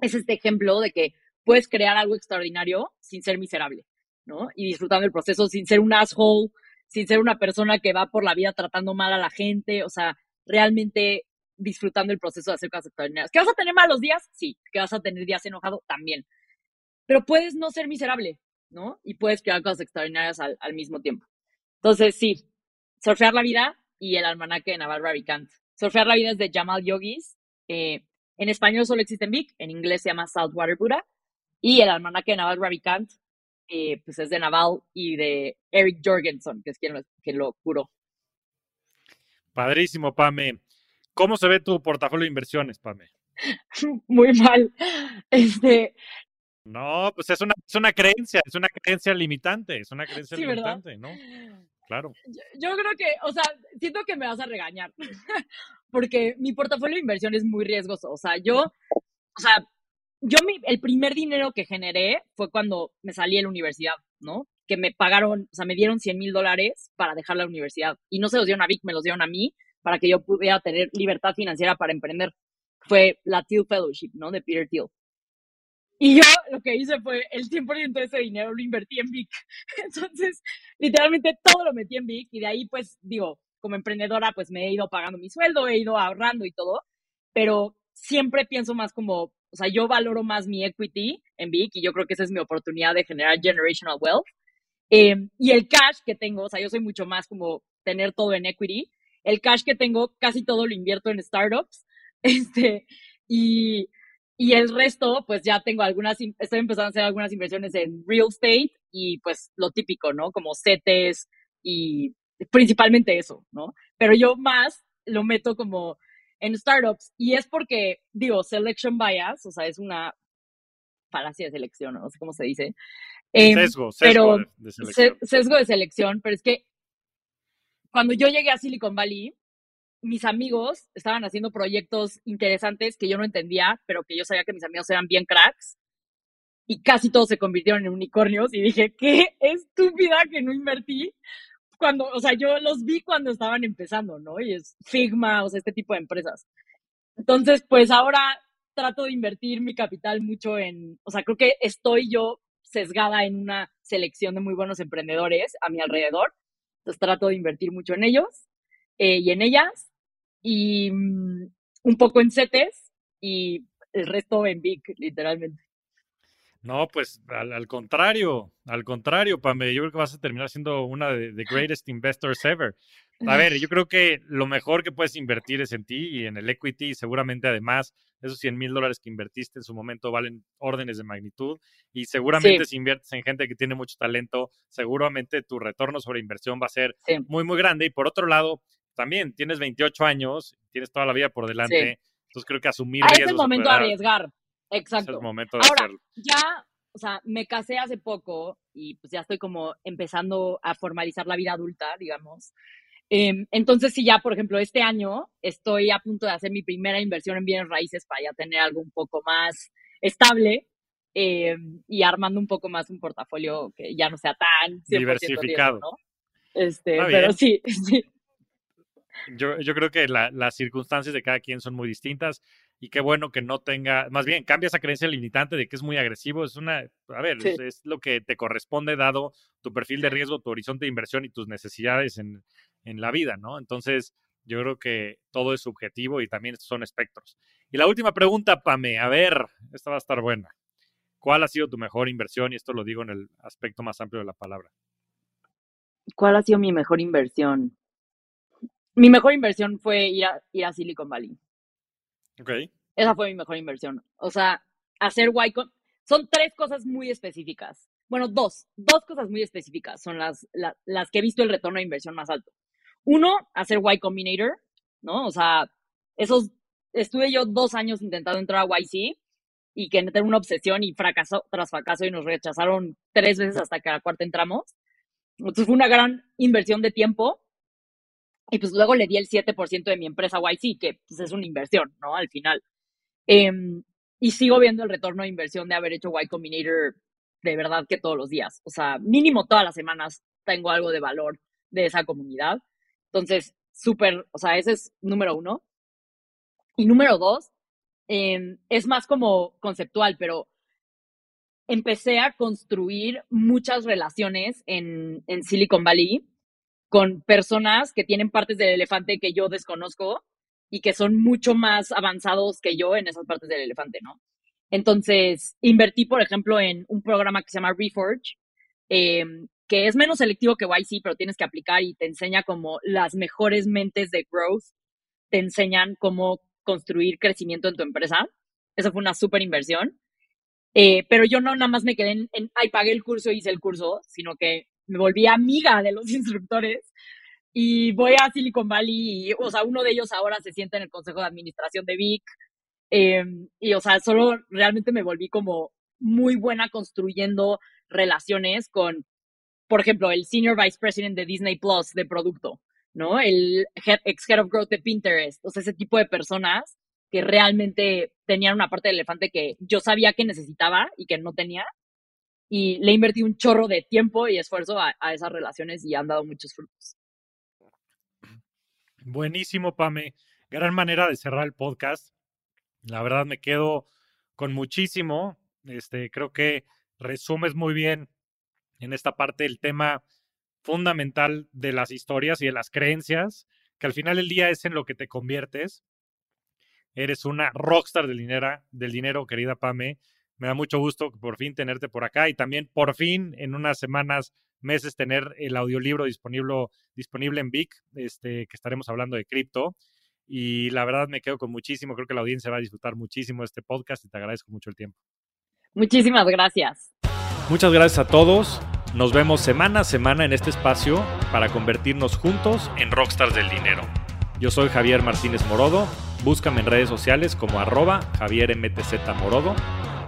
es este ejemplo de que puedes crear algo extraordinario sin ser miserable, ¿no? Y disfrutando el proceso sin ser un asshole, sin ser una persona que va por la vida tratando mal a la gente, o sea, realmente disfrutando el proceso de hacer cosas extraordinarias. ¿Que vas a tener malos días? Sí. ¿Que vas a tener días enojado? También. Pero puedes no ser miserable, ¿no? Y puedes crear cosas extraordinarias al, mismo tiempo. Entonces, sí, surfear la vida y el almanaque de Naval Ravikant. Surfear la vida es de Jamal Yogis. Eh, en español solo existe en Vic, en inglés se llama Saltwater Buddha. Y el almanaque de Naval Ravikant, eh, pues es de Naval y de Eric Jorgensen, que es quien lo, quien lo curó. Padrísimo, Pame. ¿Cómo se ve tu portafolio de inversiones, Pame? Muy mal. Este. No, pues es una, es una creencia, es una creencia limitante, es una creencia limitante, ¿no? Claro. Yo, creo que, o sea, siento que me vas a regañar, porque mi portafolio de inversión es muy riesgoso. O sea, yo, o sea, yo mi, el primer dinero que generé fue cuando me salí de la universidad, ¿no? Que me pagaron, o sea, me dieron 100 mil dólares para dejar la universidad. Y no se los dieron a Vic, me los dieron a mí para que yo pudiera tener libertad financiera para emprender. Fue la Teal Fellowship, ¿no? De Peter Thiel. Y yo lo que hice fue el 100% de ese dinero lo invertí en Vic. Entonces, literalmente todo lo metí en Vic y de ahí, pues, digo, como emprendedora, pues me he ido pagando mi sueldo, he ido ahorrando y todo, pero siempre pienso más como, o sea, yo valoro más mi equity en Vic y yo creo que esa es mi oportunidad de generar generational wealth. Em, y el cash que tengo, o sea, yo soy mucho más como tener todo en equity. El cash que tengo, casi todo lo invierto en startups. Este, y y el resto, pues ya tengo algunas, estoy empezando a hacer algunas inversiones en real estate y pues lo típico, ¿no? Como CETES y principalmente eso, ¿no? Pero yo más lo meto como en startups y es porque, digo, selection bias, o sea, es una falacia de selección, no sé cómo se dice. Em, sesgo, sesgo de selección. Sesgo de selección, pero es que cuando yo llegué a Silicon Valley, mis amigos estaban haciendo proyectos interesantes que yo no entendía, pero que yo sabía que mis amigos eran bien cracks. Y casi todos se convirtieron en unicornios. Y dije, qué estúpida que no invertí. Cuando, o sea, yo los vi cuando estaban empezando, ¿no? Y es Figma, o sea, este tipo de empresas. Entonces, pues ahora trato de invertir mi capital mucho en, o sea, creo que estoy yo sesgada en una selección de muy buenos emprendedores a mi alrededor. Entonces trato de invertir mucho en ellos eh, y en ellas y mm, un poco en CETES y el resto en Vic, literalmente. No, pues al, contrario, al contrario, Pame, yo creo que vas a terminar siendo una de the greatest investors ever. A ver, yo creo que lo mejor que puedes invertir es en ti y en el equity, y seguramente además esos 100 mil dólares que invertiste en su momento valen órdenes de magnitud y seguramente si inviertes en gente que tiene mucho talento, seguramente tu retorno sobre inversión va a ser muy, muy grande. Y por otro lado, también tienes 28 años, tienes toda la vida por delante, entonces creo que asumir ah, Es el momento de arriesgar, exacto. Es el momento de Ahora, ya, o sea, me casé hace poco y pues ya estoy como empezando a formalizar la vida adulta, digamos. Em, entonces, sí, ya, por ejemplo, este año estoy a punto de hacer mi primera inversión en bienes raíces para ya tener algo un poco más estable em, y armando un poco más un portafolio que ya no sea tan diversificado. ¿no? Este, pero sí, sí. Yo, yo creo que las circunstancias de cada quien son muy distintas y qué bueno que no tenga, más bien cambia esa creencia limitante de que es muy agresivo, es una, a ver, es, lo que te corresponde dado tu perfil de riesgo, tu horizonte de inversión y tus necesidades en, en la vida, ¿no? Entonces, yo creo que todo es subjetivo y también son espectros. Y la última pregunta, Pame, a ver, esta va a estar buena. ¿Cuál ha sido tu mejor inversión? Y esto lo digo en el aspecto más amplio de la palabra. ¿Cuál ha sido mi mejor inversión? Mi mejor inversión fue ir a, ir a Silicon Valley. Ok. Esa fue mi mejor inversión. O sea, hacer Y Son tres cosas muy específicas. Bueno, dos. Dos cosas muy específicas son las, las que he visto el retorno de inversión más alto. Uno, hacer Y Combinator, ¿no? O sea, esos. Estuve yo dos años intentando entrar a YC y que tener una obsesión y fracasó tras fracaso y nos rechazaron tres veces hasta que a la cuarta entramos. Entonces fue una gran inversión de tiempo y pues luego le di el 7% de mi empresa YC, que pues es una inversión, ¿no? Al final. Em, y sigo viendo el retorno de inversión de haber hecho Y Combinator de verdad que todos los días. O sea, mínimo todas las semanas tengo algo de valor de esa comunidad. Entonces, súper, o sea, ese es número uno. Y número dos, em, es más como conceptual, pero empecé a construir muchas relaciones en, en Silicon Valley con personas que tienen partes del elefante que yo desconozco y que son mucho más avanzados que yo en esas partes del elefante, ¿no? Entonces, invertí, por ejemplo, en un programa que se llama Reforge, em, que es menos selectivo que YC, pero tienes que aplicar y te enseña como las mejores mentes de growth te enseñan cómo construir crecimiento en tu empresa. Eso fue una súper inversión. Eh, pero yo no nada más me quedé en, en, pagué el curso, hice el curso, sino que me volví amiga de los instructores y voy a Silicon Valley y, o sea, uno de ellos ahora se sienta en el consejo de administración de Vic. Em, y, o sea, solo realmente me volví como muy buena construyendo relaciones con, por ejemplo, el Senior Vice President de Disney Plus de producto, ¿no? El ex Head of Growth de Pinterest, o sea, ese tipo de personas que realmente tenían una parte del elefante que yo sabía que necesitaba y que no tenía y le invertí un chorro de tiempo y esfuerzo a, esas relaciones y han dado muchos frutos. Buenísimo, Pame. Gran manera de cerrar el podcast. La verdad me quedo con muchísimo. Este, creo que resumes muy bien en esta parte el tema fundamental de las historias y de las creencias, que al final del día es en lo que te conviertes. Eres una rockstar del dinero, del dinero, querida Pame. Me da mucho gusto por fin tenerte por acá y también por fin en unas semanas, meses, tener el audiolibro disponible, disponible en Vic, este, que estaremos hablando de cripto. Y la verdad me quedo con muchísimo, creo que la audiencia va a disfrutar muchísimo de este podcast y te agradezco mucho el tiempo. Muchísimas gracias. Muchas gracias a todos. Nos vemos semana a semana en este espacio para convertirnos juntos en rockstars del dinero. Yo soy Javier Martínez Morodo. Búscame en redes sociales como arroba Javier MTZ Morodo